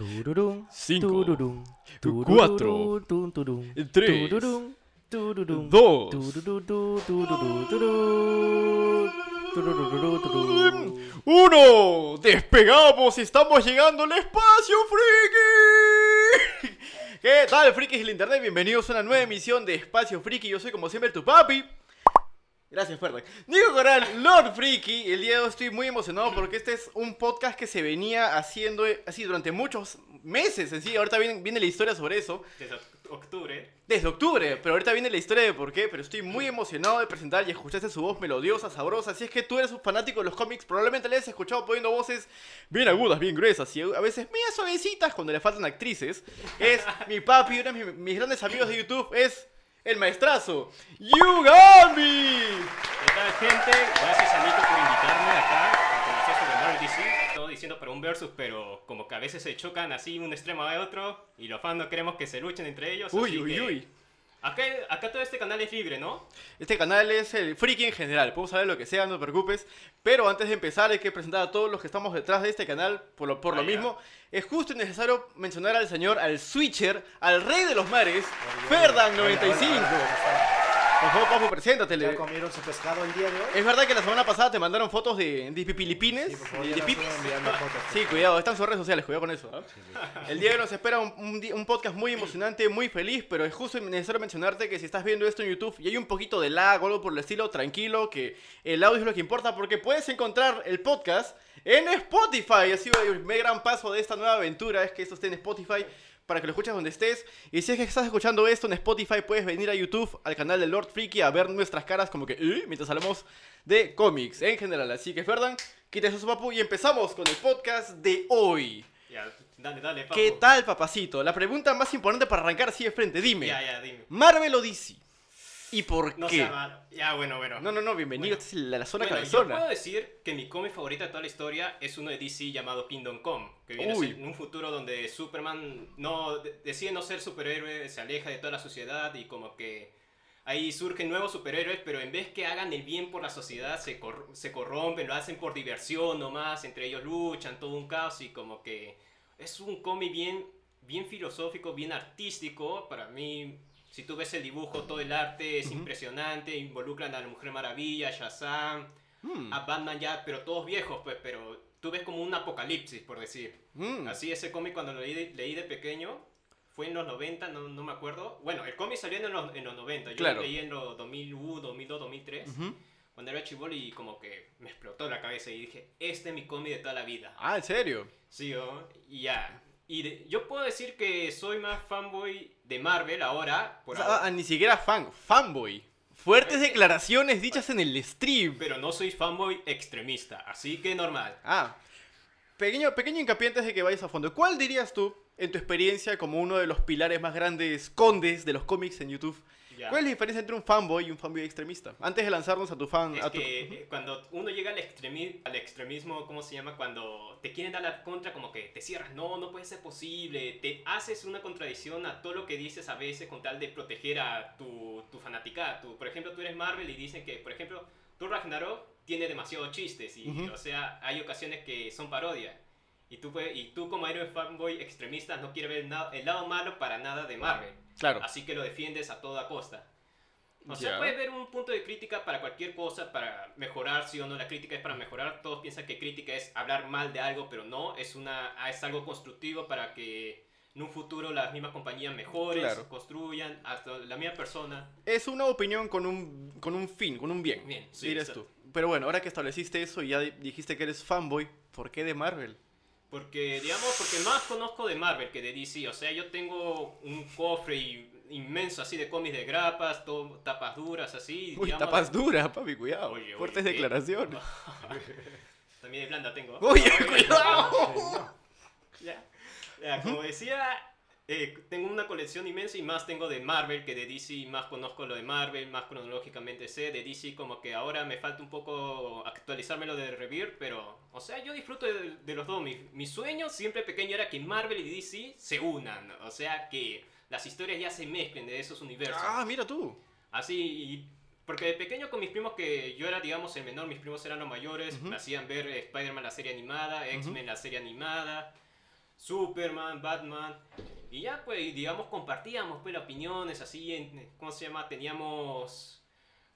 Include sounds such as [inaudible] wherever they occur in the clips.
Tururum, Cinco, tururum, cuatro, tururú, turum, tres, dos, uno. Despegamos, estamos llegando al espacio friki. ¿Qué tal, frikis del internet? Bienvenidos a una nueva emisión de Espacio Friki. Yo soy como siempre tu papi. Gracias, Ferdan. Nico Coral, Lord Friki. El día de hoy estoy muy emocionado porque este es un podcast que se venía haciendo eh, así durante muchos meses en sí. Ahorita viene, viene la historia sobre eso. Desde oct- octubre. Desde octubre, pero ahorita viene la historia de por qué, pero estoy muy emocionado de presentar y escuchaste su voz melodiosa, sabrosa. Si es que tú eres un fanático de los cómics, probablemente le hayas escuchado poniendo voces bien agudas, bien gruesas y a veces medio suavecitas cuando le faltan actrices. Es mi papi, uno de mis, mis grandes amigos de YouTube, es el maestrazo, Yugami. ¿Qué tal, gente? Gracias a Nico por invitarme acá a conocer sobre Marvel DC. Todo diciendo para un versus, pero como que a veces se chocan así un extremo a otro y los fans no queremos que se luchen entre ellos. Uy, así uy, que uy. Acá, acá todo este canal es libre, ¿no? Este canal es el friki en general, podemos de lo que sea, no te preocupes. Pero antes de empezar hay que presentar a todos los que estamos detrás de este canal, por lo, por lo mismo. Es justo y necesario mencionar al señor, al switcher, al rey de los mares, Ferdan95. Favor, Papu, preséntate. ¿Ya comieron su pescado el día de hoy? Es verdad que la semana pasada te mandaron fotos de, de pipilipines, Sí, por favor, de, ya de nos pipis. pueden enviar fotos. Sí, cuidado, están sus redes sociales, cuidado con eso. ¿ah? El día de hoy nos espera un, un di- un podcast muy emocionante, muy feliz, pero es justo y necesario mencionarte que si estás viendo esto en YouTube y hay un poquito de lag o algo por el estilo, tranquilo, que el audio es lo que importa porque puedes encontrar el podcast en Spotify. Ha sido el gran paso de esta nueva aventura, es que esto esté en Spotify para que lo escuches donde estés. Y si es que estás escuchando esto en Spotify, puedes venir a YouTube, al canal de Lord Freaky, a ver nuestras caras como que, "Eh", mientras hablamos de cómics en general. Así que, Ferdan, quítese su papu y empezamos con el podcast de hoy. Ya, dale, dale, papu. ¿Qué tal, papacito? La pregunta más importante para arrancar así de frente, dime. Ya, ya, dime. ¿Marvel o DC? ¿Y por No qué? sea. Ya, bueno, bueno. No, no, no, bienvenido. Bueno. Esta es la, la zona Bueno, yo cabezona. puedo decir que mi cómic favorito de toda la historia es uno de DC llamado Kingdom Come, que viene a Uy. ser en un futuro donde Superman no de- decide no ser superhéroe, se aleja de toda la sociedad y como que ahí surgen nuevos superhéroes, pero en vez que hagan el bien por la sociedad se, cor- se corrompen, lo hacen por diversión nomás, entre ellos luchan, todo un caos y como que es un cómic bien, bien filosófico, bien artístico, para mí... Si tú ves el dibujo, todo el arte es impresionante, involucran a la Mujer Maravilla, Shazam, Mm, a Batman ya, pero todos viejos, pues, pero tú ves como un apocalipsis, por decir. mm. Así ese cómic cuando lo leí de, leí de pequeño, fue en los 90, no, no me acuerdo. Bueno, el cómic salió en los, en los 90, yo Claro. lo leí en los 2001, 2002, 2003, Ujú. cuando era chivolo y como que me explotó la cabeza y dije, este es mi cómic de toda la vida. Ah, ¿en serio? Sí, ¿no? y ya. Y de- yo puedo decir que soy más fanboy de Marvel ahora, por O sea, ahora, ah, ni siquiera fan, fanboy. Fuertes declaraciones dichas en el stream. pero no soy fanboy extremista, así que normal. Ah, pequeño, pequeño hincapié antes de que vayas a fondo. ¿Cuál dirías tú, en tu experiencia como uno de los pilares más grandes condes de los cómics en YouTube? Ya. ¿Cuál es la diferencia entre un fanboy y un fanboy extremista? Antes de lanzarnos a tu fan... Es a tu... que eh, cuando uno llega al, extremi- al extremismo, ¿cómo se llama? Cuando te quieren dar la contra, como que te cierras, no, no puede ser posible, te haces una contradicción a todo lo que dices a veces con tal de proteger a tu, tu fanaticada. Tú, por ejemplo, tú eres Marvel y dicen que, por ejemplo, tú Ragnarok tiene demasiados chistes y, Ujú. o sea, hay ocasiones que son parodias. Y tú, puedes- y tú como eres fanboy extremista no quieres ver na- el lado malo para nada de Marvel. Claro. Así que lo defiendes a toda costa. O sea, Ya. puede haber un punto de crítica para cualquier cosa, para mejorar, sí o no. La crítica es para mejorar. Todos piensan que crítica es hablar mal de algo, pero no. Es, una, es algo constructivo para que en un futuro las mismas compañías mejoren, Claro. construyan, hasta la misma persona. Es una opinión con un, con un fin, con un bien. Bien, sí, exacto. tú. Pero bueno, ahora que estableciste eso y ya di- dijiste que eres fanboy, ¿por qué de Marvel? Porque, digamos, porque más conozco de Marvel que de DC. O sea, yo tengo un cofre inmenso así de cómics de grapas, todo, tapas duras así. Uy, digamos. tapas duras, papi, cuidado. Oye, oye, Fuertes ¿qué? declaraciones. [laughs] También de blanda tengo. Oye, cuidado. Ya. Ya, como decía, eh, tengo una colección inmensa y más tengo de Marvel que de DC, más conozco lo de Marvel, más cronológicamente sé, de DC como que ahora me falta un poco actualizarme lo de Revere, pero, o sea, yo disfruto de, de los dos. Mi, mi sueño siempre pequeño era que Marvel y DC se unan, o sea, que las historias ya se mezclen de esos universos. Ah, mira tú. Así, y- porque de pequeño con mis primos, que yo era, digamos, el menor, mis primos eran los mayores, me hacían ver Spider-Man la serie animada, X-Men la serie animada. Superman, Batman. Y ya, pues, digamos, compartíamos pues, opiniones, así, en, ¿cómo se llama? Teníamos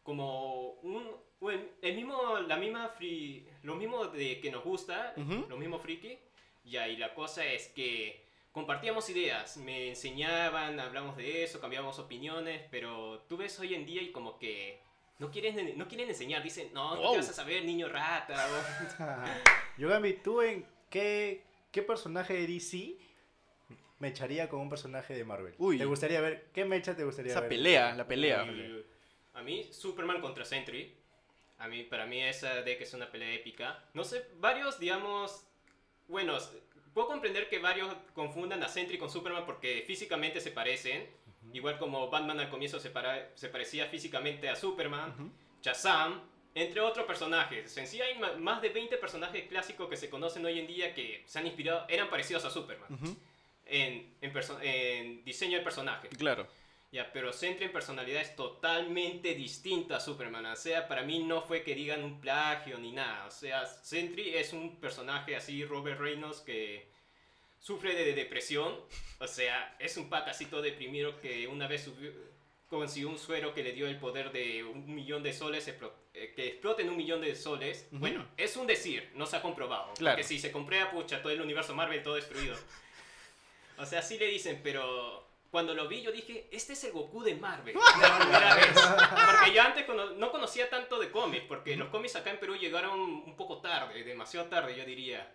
como un... bueno, el mismo, la misma free, lo mismo de que nos gusta, Ujú. lo mismo friki. Ya, y la cosa es que compartíamos ideas, me enseñaban, hablamos de eso, cambiábamos opiniones, pero tú ves hoy en día y como que no quieren, no quieren enseñar, dicen, no, ¿tú Wow. qué vas a saber, niño rata? [laughs] Yogami, ¿tú en qué, qué personaje de DC me echaría con un personaje de Marvel? Uy. ¿Te gustaría ver? ¿Qué mecha te gustaría Esa ver? pelea, la pelea. A mí, Superman contra Sentry. A mí, para mí esa de que es una pelea épica. No sé, varios, digamos, bueno, puedo comprender que varios confundan a Sentry con Superman porque físicamente se parecen. Igual como Batman al comienzo se, para- se parecía físicamente a Superman. Ujú. Shazam, entre otros personajes. En sí hay más de 20 personajes clásicos que se conocen hoy en día que se han inspirado, eran parecidos a Superman. En, en, diseño de personaje. Claro. Ya, pero Sentry en personalidad es totalmente distinta a Superman. O sea, para mí no fue que digan un plagio ni nada. O sea, Sentry es un personaje así, Robert Reynolds, que sufre de depresión. O sea, es un pata así todo deprimido que una vez subió- consiguió un suero que le dio el poder de un millón de soles, eh, que exploten un millón de soles. Ujú. Bueno, es un decir, no se ha comprobado. Claro. Porque si se comprueba, pucha, todo el universo Marvel todo destruido. [laughs] O sea, sí le dicen, pero cuando lo vi yo dije, este es el Goku de Marvel. [laughs] La primera vez. Porque yo antes cono- no conocía tanto de cómics, porque los cómics acá en Perú llegaron un poco tarde, demasiado tarde yo diría.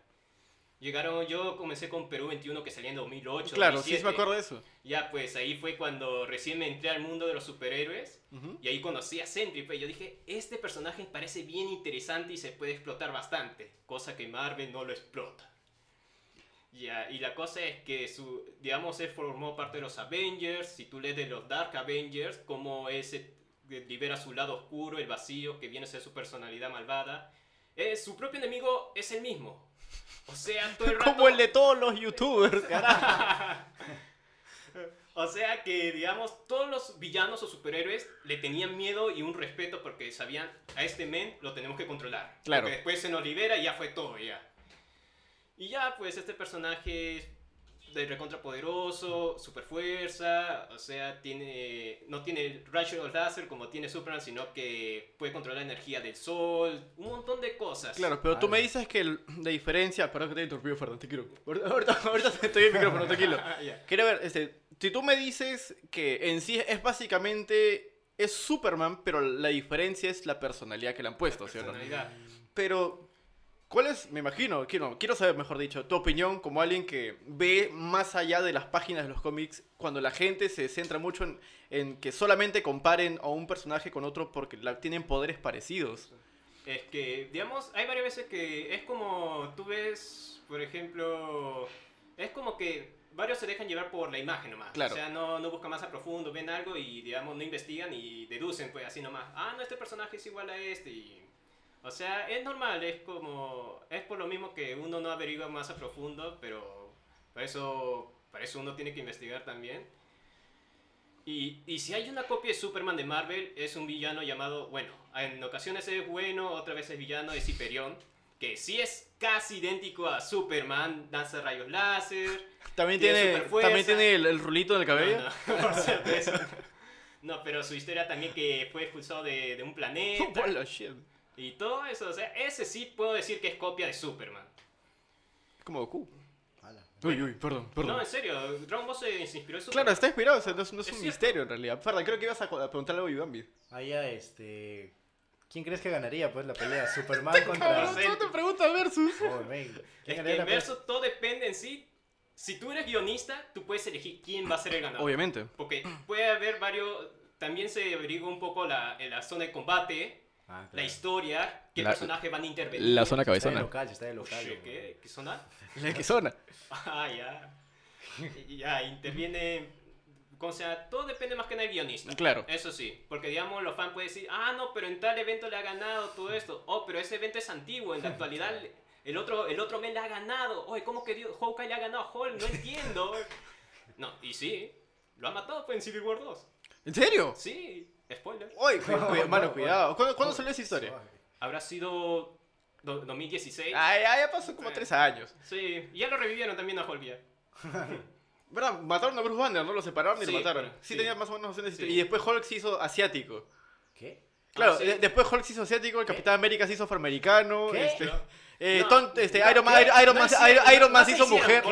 Llegaron, yo comencé con Perú 21 que salía en 2008. Claro, sí, sí 2007. me acuerdo de eso. Ya, pues ahí fue cuando recién me entré al mundo de los superhéroes. Y ahí conocí a Sentry, pues yo dije, este personaje parece bien interesante y se puede explotar bastante, cosa que Marvel no lo explota. Ya, y la cosa es que su, digamos, él formó parte de los Avengers, si tú lees de los Dark Avengers, como ese libera su lado oscuro, el vacío, que viene a ser su personalidad malvada, eh, su propio enemigo es el mismo. O sea, todo el rato... Como el de todos los youtubers, carajo. [laughs] O sea que, digamos, todos los villanos o superhéroes le tenían miedo y un respeto porque sabían, a este men lo tenemos que controlar. Claro. Porque después se nos libera y ya fue todo, ya. Y ya, pues, este personaje de recontra poderoso, super fuerza, o sea, tiene, no tiene rayos láser como tiene Superman, sino que puede controlar la energía del sol, un montón de cosas. Claro, pero tú me dices que el- la diferencia. Perdón que te he interrumpido, Fernando, te quiero. Ahorita, ahorita, ahorita estoy en el micrófono, tranquilo. [laughs] Ya. Quiero ver, este, si tú me dices que en sí es básicamente. Es Superman, pero la diferencia es la personalidad que le han puesto, ¿sí o no? Personalidad. Pero, ¿cuál es, me imagino, quiero, quiero saber, mejor dicho, tu opinión como alguien que ve más allá de las páginas de los cómics cuando la gente se centra mucho en, en que solamente comparen a un personaje con otro porque la- tienen poderes parecidos? Es que, digamos, hay varias veces que es como, tú ves, por ejemplo, es como que varios se dejan llevar por la imagen nomás. Claro. O sea, no, no buscan más a profundo, ven algo y, digamos, no investigan y deducen, pues, así nomás. Ah, no, este personaje es igual a este y... O sea, es normal, es como... Es por lo mismo que uno no averigua más a profundo, pero para eso, para eso uno tiene que investigar también. Y, y si hay una copia de Superman de Marvel, es un villano llamado, bueno, en ocasiones es bueno, otra vez es villano, es Hyperion, que sí es casi idéntico a Superman, lanza rayos láser. También Tiene tiene, también tiene el, el rulito en el cabello. No, [laughs] no, por. No, pero su historia también que fue expulsado de, de un planeta [laughs] Hola, shit. Y todo eso, o sea, ese sí puedo decir que es copia de Superman. Es como Goku. Uy, uy, perdón, perdón. No, en serio, Dragon Ball se, inspiró en Superman. Claro, está inspirado, o sea, no es, no es Es un cierto. misterio en realidad. Perdón, creo que ibas a, a preguntar algo a Yubambi. Allá, este... ¿Quién crees que ganaría, pues, la pelea? [laughs] ¿Superman contra...? Cabrón. ¿Cómo te preguntas versus? Oh. Es ¿Quién que pelea? verso todo depende en sí. Si tú eres guionista, tú puedes elegir quién va a ser el ganador. Obviamente. Porque puede haber varios. También se averigua un poco la, en la zona de combate, Ah, la claro. historia, qué La- personajes van a intervenir. La zona Está de cabezona. local, está de local. ¿Qué, qué, ¿Qué zona? [laughs] La que zona. Ah, ya. Ya, interviene. O sea, todo depende más que nada del guionista. Claro. Eso sí, porque digamos, los fans pueden decir, ah, no, pero en tal evento le ha ganado todo esto. Oh, pero ese evento es antiguo, en la actualidad [laughs] el otro, el otro men le ha ganado. Oye, ¿cómo que Dios- Hawkeye le ha ganado a Hulk? No entiendo. [laughs] No, y sí, lo ha matado pues, en Civil War 2. ¿En serio? Sí, spoiler. Uy, [laughs] cuidado, mano, cuidado. ¿Cuándo, cuándo salió esa historia? Suave. Habrá sido do- 2016. Ah, ya, ya pasó como Eh. tres años. Sí, y ya lo revivieron también a Hulk [laughs] ya. ¿Verdad? Mataron a Bruce Banner, ¿no? Lo separaron y Sí, lo mataron. pero- Sí, sí. tenía más o menos escenas Sí. Y después Hulk se hizo asiático. ¿Qué? Claro, Ah, sí. de- después Hulk se hizo asiático, el ¿Qué? Capitán América se hizo afroamericano. ¿Qué? Este, eh, No, Ton- este, Iron Man, se hizo mujer.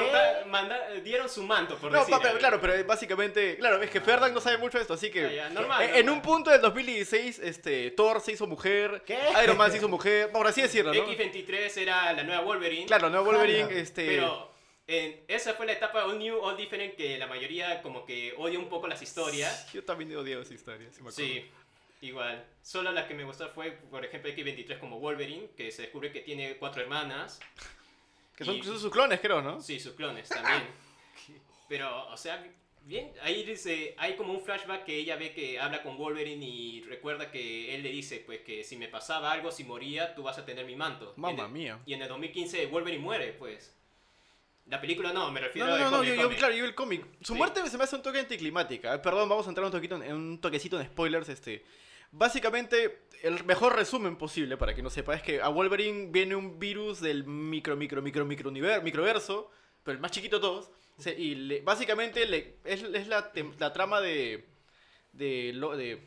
manda- dieron su manto, por No, decir. claro, pero básicamente, claro, es que Ferdan no sabe mucho de esto, así que Ah, ya, normal, eh, en un punto del 2016, este, Thor se hizo mujer, ¿Qué? Iron Man se hizo mujer, por así decirlo, ¿no? X23 era la nueva Wolverine. Claro, no Wolverine, Jala. este, Pero en- esa fue la etapa All New, All Different que la mayoría como que odia un poco las historias. yo también he odiado esa historia, sí me acuerdo. Sí, igual. Solo la que me gustó fue, por ejemplo, X23 como Wolverine, que se descubre que tiene cuatro hermanas. Que son, Y- son sus clones, creo, ¿no? Sí, sus clones también. Pero, o sea, bien, ahí dice, hay como un flashback que ella ve que habla con Wolverine y recuerda que él le dice, pues que si me pasaba algo, si moría, tú vas a tener mi manto. Mamma mía. Y en el 2015 Wolverine muere, pues. La película no, me No, refiero no, al no, no, cómic, cómic. claro, yo vi el cómic. Su Sí. muerte se me hace un toque anticlimática. Eh, Perdón, vamos a entrar un, toquito en, un toquecito en spoilers. Este. Básicamente, el mejor resumen posible, para que no sepa, es que a Wolverine viene un virus del micro, micro, micro, micro univer- microverso, pero el más chiquito de todos. se- y le- básicamente le- es, es la, trama de, de, lo- de...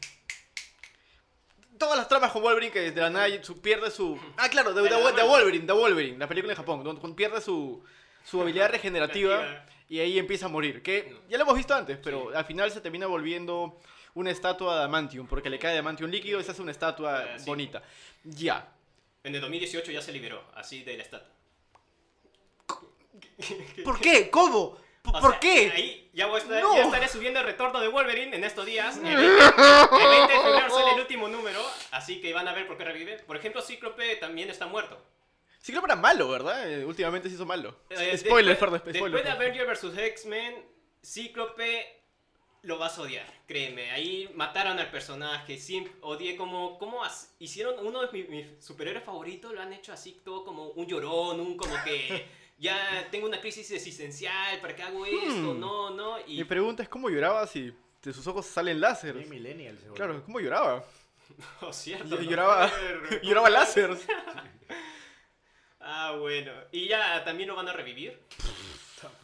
Todas las tramas con Wolverine que de la nada su- pierde su... Ah, claro, de, de-. Wolverine, de Wolverine, la película en Japón, donde pierde su, su habilidad regenerativa y ahí empieza a morir. Que ya lo hemos visto antes, pero al final se termina volviendo una estatua de adamantium, porque le cae adamantium líquido y se hace una estatua Ah, sí. bonita. Ya. En el 2018 ya se liberó, así de la estatua. ¿Por qué? ¿Cómo? ¿Por, O por sea, qué? Ahí ya, voy a estar- No. ya estaré subiendo el retorno de Wolverine en estos días. El 20, el 20 de febrero sale el último número, así que van a ver por qué revive. Por ejemplo, Cíclope también está muerto. Cíclope era malo, ¿verdad? Eh, últimamente se hizo malo. Eh, spoiler, después, perdón, Después spoiler. de Avenger vs. X-Men, Cíclope lo vas a odiar, créeme. Ahí mataron al personaje, siempre odié como, como as- hicieron uno de mis, mis superhéroes favoritos, lo han hecho así todo como un llorón, un como que [laughs] ya tengo una crisis existencial, ¿para qué hago esto? Hmm. No, no. Y Mi pregunta es cómo lloraba si de sus ojos salen láseres. Bien millennial, seguro. Claro, ¿cómo lloraba? [laughs] Oh, cierto, Yo- no lloraba- [laughs] Lloraba láseres. Ah, bueno. ¿Y ya también lo van a revivir?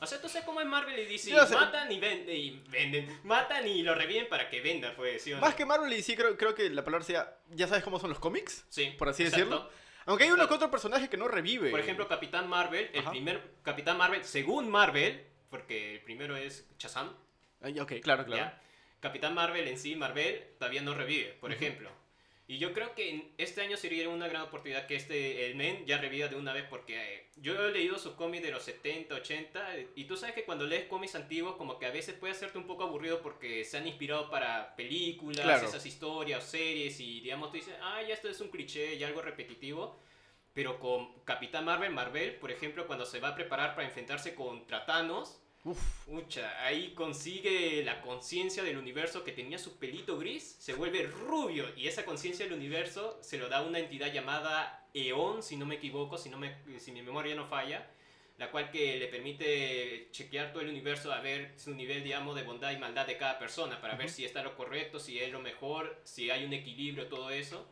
O sea, tú sabes cómo es Marvel y DC. Yo sé. Matan y, ven- y venden. Matan y lo reviven para que venda, pues. ¿sí no? Más que Marvel y sí, creo, creo que la palabra sea, ya sabes cómo son los cómics, Sí, por así exacto. decirlo. Aunque hay uno que otro personaje que no revive. Por ejemplo, Capitán Marvel, el Ajá. primer Capitán Marvel, según Marvel, porque el primero es Shazam, ok, claro, claro. ¿ya? Capitán Marvel en sí, Marvel, todavía no revive, por ejemplo. Y yo creo que este año sería una gran oportunidad que este, el Men ya reviva de una vez, porque eh, yo he leído sus cómics de los 70, 80, eh, y tú sabes que cuando lees cómics antiguos, como que a veces puede hacerte un poco aburrido porque se han inspirado para películas, Claro. esas historias o series, y digamos, tú dices, ah, ya esto es un cliché y algo repetitivo. Pero con Capitán Marvel, Marvel, por ejemplo, cuando se va a preparar para enfrentarse contra Thanos, Uf, Ucha, ahí consigue la conciencia del universo que tenía su pelito gris, se vuelve rubio y esa conciencia del universo se lo da una entidad llamada Eon, si no me equivoco, si, no me, si mi memoria no falla, la cual que le permite chequear todo el universo a ver su nivel, digamos, de bondad y maldad de cada persona, para ver si está lo correcto, si es lo mejor, si hay un equilibrio, todo eso.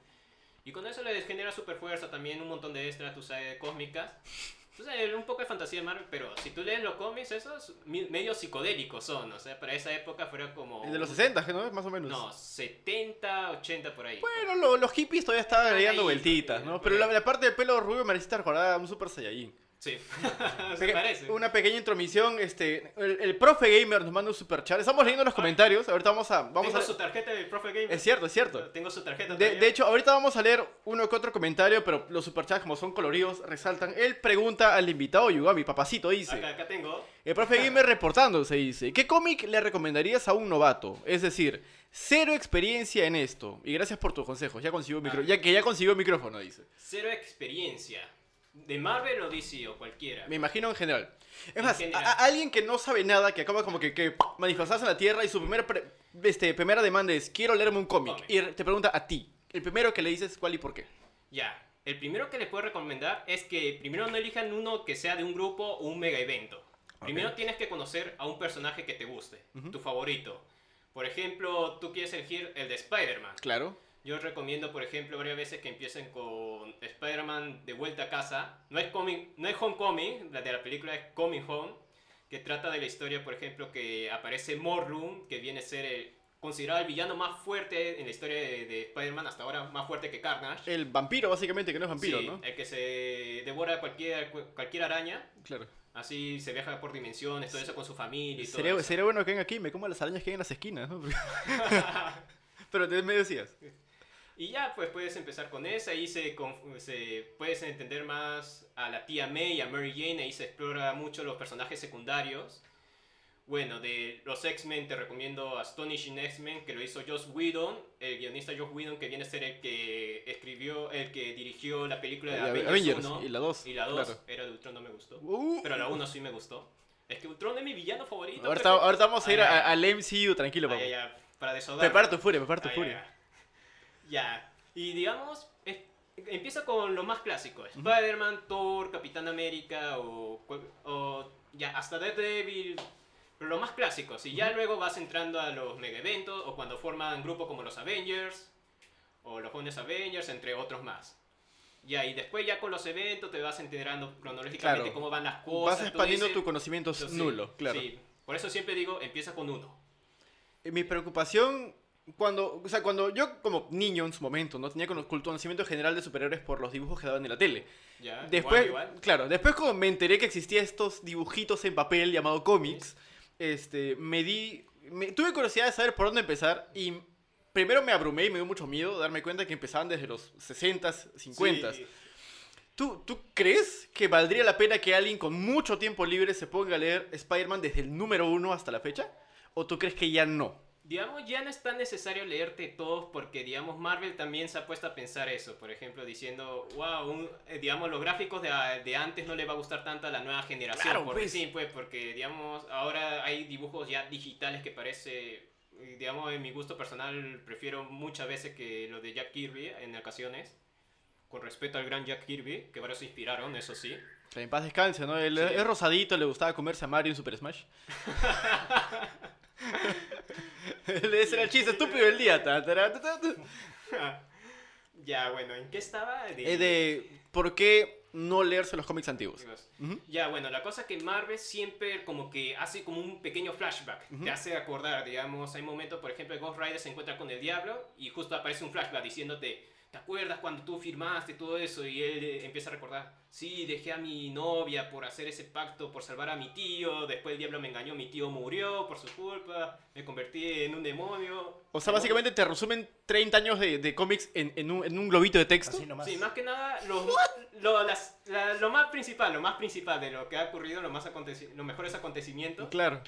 Y con eso le genera super fuerza también, un montón de extras, tú sabes, cósmicas. Sea, un poco de fantasía de Marvel, pero si tú lees los cómics, esos medio psicodélicos son. O sea, para esa época fueron como. el de los 60, ¿no? Más o menos. No, 70, 80 por ahí. Bueno, lo- los hippies todavía estaban dando vueltitas, ¿no? Pero la, la parte del pelo rubio me necesita recordar a un Super Saiyajin. Sí. [laughs] Se parece. Una pequeña intromisión, este, el, el profe gamer nos manda un super chat. Estamos leyendo los comentarios, ahorita vamos a... Vamos Tengo a su tarjeta del profe Gamer. es cierto, es cierto. Tengo su tarjeta. De, de hecho, ahorita vamos a leer uno que otro comentario, pero los superchats, como son coloridos, resaltan. Él pregunta al invitado Yugami, papacito, dice. Acá, acá tengo. El profe Gamer reportándose dice, ¿qué cómic le recomendarías a un novato? Es decir, cero experiencia en esto. Y gracias por tus consejos, ya consiguió micro- Ah. ya que ya consiguió el micrófono, dice. Cero experiencia. De Marvel o DC o cualquiera. Me imagino en general. Es En más, general. a- a- alguien que no sabe nada, que acaba como que, que manifestarse en la Tierra y su primera, pre- este, primera demanda es, quiero leerme un cómic. Y te pregunta a ti, el primero que le dices cuál y por qué. Ya. El primero que les puedo recomendar es que primero no elijan uno que sea de un grupo o un mega evento. Primero tienes que conocer a un personaje que te guste, tu favorito. Por ejemplo, tú quieres elegir el de Spider-Man. Claro. Yo recomiendo, por ejemplo, varias veces que empiecen con Spider-Man de vuelta a casa. No es, coming, no es Homecoming, la de la película es Coming Home, que trata de la historia, por ejemplo, que aparece Morlun, que viene a ser el- considerado el villano más fuerte en la historia de, de Spider-Man, hasta ahora más fuerte que Carnage. El vampiro, básicamente, que no es vampiro, Sí, ¿no? El que se devora cualquier, cualquier araña. Claro. Así se viaja por dimensiones, todo eso con su familia y todo Sería, eso. sería bueno que venga aquí me coma las arañas que hay en las esquinas, ¿no? [laughs] Pero te- me decías. Y ya, pues puedes empezar con esa, ahí se, se puedes entender más a la tía May y a Mary Jane, ahí se explora mucho los personajes secundarios. Bueno, de los X-Men te recomiendo Astonishing X-Men, que lo hizo Joss Whedon, el guionista Joss Whedon, que viene a ser el que escribió, el que dirigió la película de Avengers, Avengers, 1 y la 2, Y la 2, claro. era de Ultron, no me gustó. Uh. Pero la 1 sí me gustó. Es que Ultron es mi villano favorito. Ahorita, pero- ahorita vamos a ir a- al MCU, tranquilo, ay, ay, para desahogar. Prepara tu furia, prepara tu Ay, furia. ay, ay. Ya. Y digamos, es- empieza con lo más clásico. Spider-Man, Thor, Capitán América o, o ya hasta Daredevil. Pero lo más clásico. Y ya luego vas entrando a los mega eventos o cuando forman grupos como los Avengers o los jóvenes Avengers, entre otros más. Ya, y después ya con los eventos te vas enterando cronológicamente Claro. cómo van las cosas. Vas expandiendo tu conocimiento sí, nulo, claro. Sí. Por eso siempre digo, empieza con uno. Eh, Mi preocupación, cuando, o sea, cuando yo como niño en su momento, no tenía cono- conocimiento general de superhéroes por los dibujos que daban en la tele. Ya, Después, igual, igual. claro, después cuando me enteré que existía estos dibujitos en papel llamado cómics, este, me di, me- tuve curiosidad de saber por dónde empezar y primero me abrumé y me dio mucho miedo darme cuenta que empezaban desde los 60s, 50s. Sí. ¿Tú, ¿Tú crees que valdría la pena que alguien con mucho tiempo libre se ponga a leer Spider-Man desde el número uno hasta la fecha? ¿O tú crees que ya no? Digamos, ya no es tan necesario leerte todos porque, digamos, Marvel también se ha puesto a pensar eso. Por ejemplo, diciendo, wow, un- eh, digamos, los gráficos de, de antes no le va a gustar tanto a la nueva generación. Claro, porque, pues. Sí, pues, porque, digamos, ahora hay dibujos ya digitales que parece, eh, digamos, en mi gusto personal, prefiero muchas veces que lo de Jack Kirby en ocasiones. Con respeto al gran Jack Kirby, que varios se inspiraron, eso sí. Que en paz descanse, ¿no? Él Sí. es rosadito, le gustaba comerse a Mario en Super Smash. [laughs] [laughs] Ese era el chiste estúpido del día. [laughs] Ya, bueno, ¿en qué estaba? De- Eh, de por qué no leerse los cómics antiguos. Ya, bueno, la cosa que Marvel siempre como que hace como un pequeño flashback. Te hace acordar, digamos, hay momentos, por ejemplo, Ghost Rider se encuentra con el diablo y justo aparece un flashback diciéndote, ¿te acuerdas cuando tú firmaste todo eso? Y él eh, empieza a recordar, sí, dejé a mi novia por hacer ese pacto, por salvar a mi tío, después el diablo me engañó, mi tío murió por su culpa, me convertí en un demonio. O sea, básicamente te resumen 30 años de, de cómics en, en un, en un globito de texto. Así nomás. Sí, más que nada, lo, lo, las- la- lo más principal, lo más principal de lo que ha ocurrido, lo más aconteci- los mejores acontecimientos. Claro.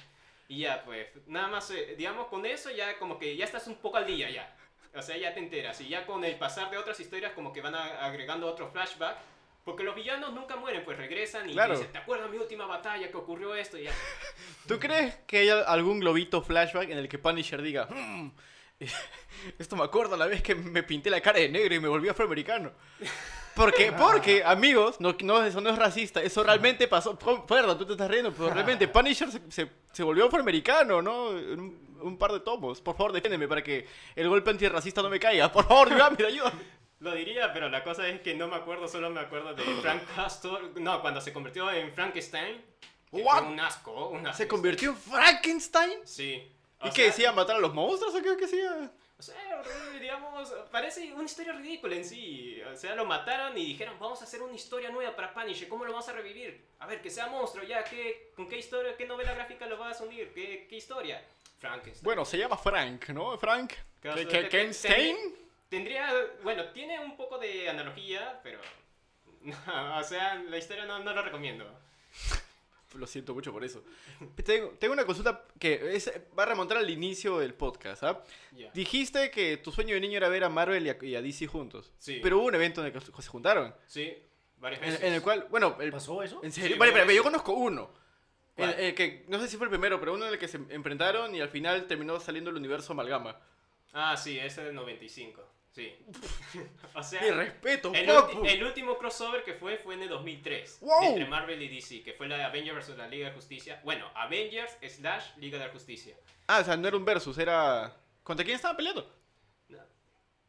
Y ya, pues, nada más, eh, digamos, con eso ya como que ya estás un poco al día ya. O sea, ya te enteras. Y ya con el pasar de otras historias como que van a- agregando otro flashback. Porque los villanos nunca mueren, pues regresan y Claro. dicen, ¿te acuerdas mi última batalla que ocurrió esto? Y ya. [laughs] ¿Tú crees que hay algún globito flashback en el que Punisher diga, "Hmm, [laughs] esto me acuerdo la vez que me pinté la cara de negro y me volví afroamericano? Porque, [laughs] porque, amigos, no, no, eso no es racista, eso realmente pasó. Perdón, tú te estás riendo, pero realmente Punisher se, se, se volvió afroamericano, ¿no? Un, par de tomos. Por favor, defiéndeme para que el golpe antirracista no me caiga. Por favor, ayúdame, ayúdame. Lo diría, pero la cosa es que no me acuerdo, solo me acuerdo de Frank Castor. No, cuando se convirtió en Frankenstein. What? Fue un asco, un asco. ¿Se convirtió en Frankenstein? Sí. ¿Y O qué sea, decía? ¿Matar a los monstruos o qué decía? O sea, digamos, parece una historia ridícula en sí. O sea, lo mataron y dijeron, vamos a hacer una historia nueva para Punisher, ¿cómo lo vamos a revivir? A ver, que sea monstruo, ya, ¿qué, ¿con qué historia, qué novela gráfica lo vas a unir? ¿Qué, qué historia? Frankenstein. Bueno, se llama Frank, ¿no? Frank. ¿Qué- qué- que- Ken que- Stein? Tendría, bueno, tiene un poco de analogía, pero... [laughs] o sea, la historia no, no lo recomiendo. Lo siento mucho por eso. Tengo, tengo una consulta que es- va a remontar al inicio del podcast. ¿ah? Dijiste que tu sueño de niño era ver a Marvel y a, y a DC juntos. Sí. Pero hubo un evento en el que se juntaron. Sí, varias En, veces. en el cual, bueno, el- ¿Pasó eso? ¿En serio? Sí, vale, pero yo conozco uno. El que, no sé si fue el primero, pero uno en el que se enfrentaron y al final terminó saliendo el universo amalgama. Ah, sí, ese es del 95. Sí. [laughs] o sea... Mi respeto, El, ulti- el último crossover que fue fue en el 2003 ¡Wow! entre Marvel y DC, que fue la de Avengers vs la Liga de Justicia. Bueno, Avengers slash Liga de la Justicia. Ah, o sea, no era un versus, era... ¿Contra quién estaban peleando?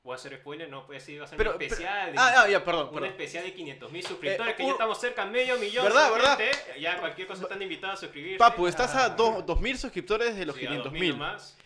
¿Puedo hacer spoiler? No, pues sí, va a ser Pero- un pero- especial. de- Ah, ah, ya, perdón, Un perdón. especial de 500 mil suscriptores, Eh, que un- ya estamos cerca a medio millón. ¿Verdad, de verdad? Ya cualquier cosa están invitados a suscribirse. Papu, estás a dos- 2.000 suscriptores de los Sí, a 500 2000 mil. nomás.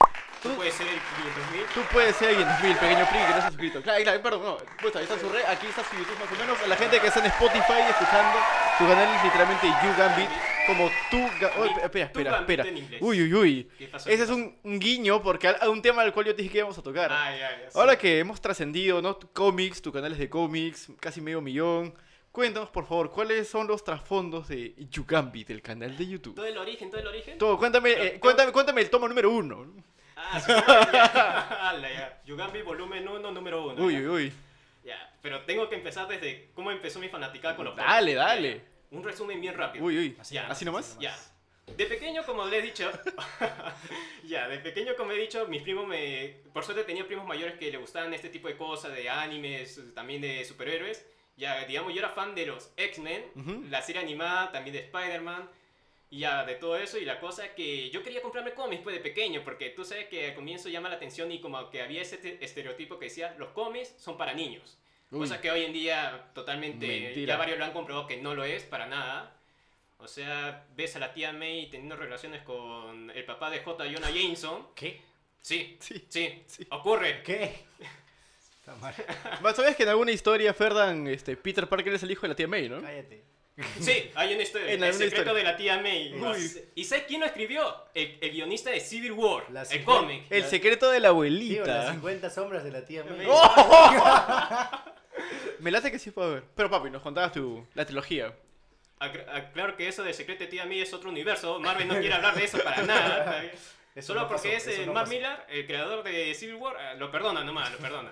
Tú- Tú puedes ser el 500 mil. Tú puedes ser 500 mil, pequeño primo que no ha suscrito. Claro, claro, perdón, no. Pues ahí está su red, aquí está su YouTube más o menos. La gente que está en Spotify escuchando, su canal es literalmente YouGambit. Como tú. Ga- oh, espera, espera, Gambit espera. Uy, uy, uy. Ese es un, un guiño porque a, un tema del cual yo te dije que íbamos a tocar. Ah, ya, ya, sí. Ahora que hemos trascendido, ¿no? Cómics, tu canal es de cómics, casi medio millón. Cuéntanos, por favor, ¿cuáles son los trasfondos de YouGambit, del canal de YouTube? Todo el origen, todo el origen. Todo, cuéntame, eh, cuéntame, cuéntame el tomo número uno. Ah, sí, ya. [laughs] Volumen 1, número 1. Uy, uy, uy. Ya, pero tengo que empezar desde cómo empezó mi fanaticada con los Dale, dale. Ya, Un resumen bien rápido. Uy, uy. Ya. ¿Así nomás? Ya. De pequeño, como le he dicho, [laughs] ya, de pequeño, como he dicho, mis primos me. Por suerte tenía primos mayores que le gustaban este tipo de cosas, de animes, también de superhéroes. Ya, digamos, yo era fan de los X-Men, Ujú. la serie animada, también de Spider-Man, y ya, de todo eso. Y la cosa que yo quería comprarme cómics pues, de pequeño, porque tú sabes que al comienzo llama la atención y como que había ese te- estereotipo que decía, los cómics son para niños. Uy. Cosa que hoy en día totalmente, Mentira. ya varios lo han comprobado que no lo es para nada. O sea, ves a la tía May teniendo relaciones con el papá de J. Jonah Jameson. ¿Qué? Sí, Sí. sí, Sí. ocurre. ¿Qué? [laughs] Está mal. ¿Sabes que en alguna historia, Ferdan, este, Peter Parker es el hijo de la tía May, ¿no? Cállate. [laughs] Sí, hay una historia. En el secreto historia. de la tía May. ¿Y sabes quién lo escribió? El, el guionista de Civil War, La el cómic. El secreto de la Tío, las abuelita. 50 sombras de la tía May. ¡Oh! [laughs] [laughs] Me late que sí puedo ver. Pero papi, nos contabas tu, la trilogía. Ac- ac- Claro que eso de secreto de tía May es otro universo. Marvel no quiere hablar de eso para nada. Eso Solo no porque pasó, es eh, no Mark pasó. Millar, el creador de Civil War, ah, lo perdona nomás, lo perdona.